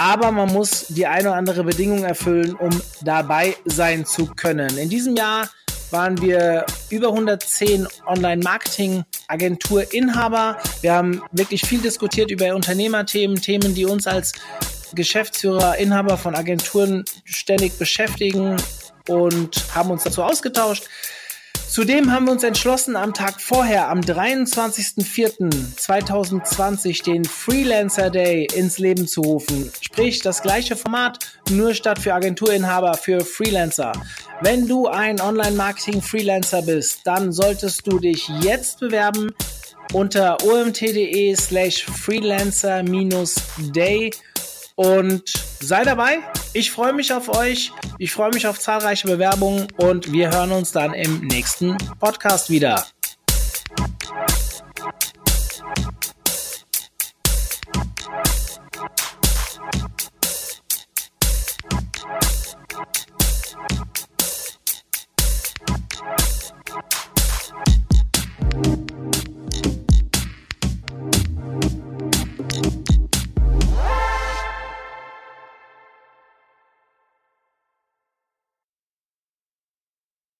aber man muss die eine oder andere Bedingung erfüllen, um dabei sein zu können. In diesem Jahr waren wir über 110 Online-Marketing-Agentur-Inhaber. Wir haben wirklich viel diskutiert über Unternehmerthemen, Themen, die uns als Geschäftsführer, Inhaber von Agenturen ständig beschäftigen und haben uns dazu ausgetauscht. Zudem haben wir uns entschlossen, am Tag vorher, am 23.04.2020, den Freelancer Day ins Leben zu rufen. Sprich, das gleiche Format, nur statt für Agenturinhaber, für Freelancer. Wenn du ein Online-Marketing-Freelancer bist, dann solltest du dich jetzt bewerben unter omt.de slash freelancer-day und sei dabei. Ich freue mich auf euch. Ich freue mich auf zahlreiche Bewerbungen und wir hören uns dann im nächsten Podcast wieder.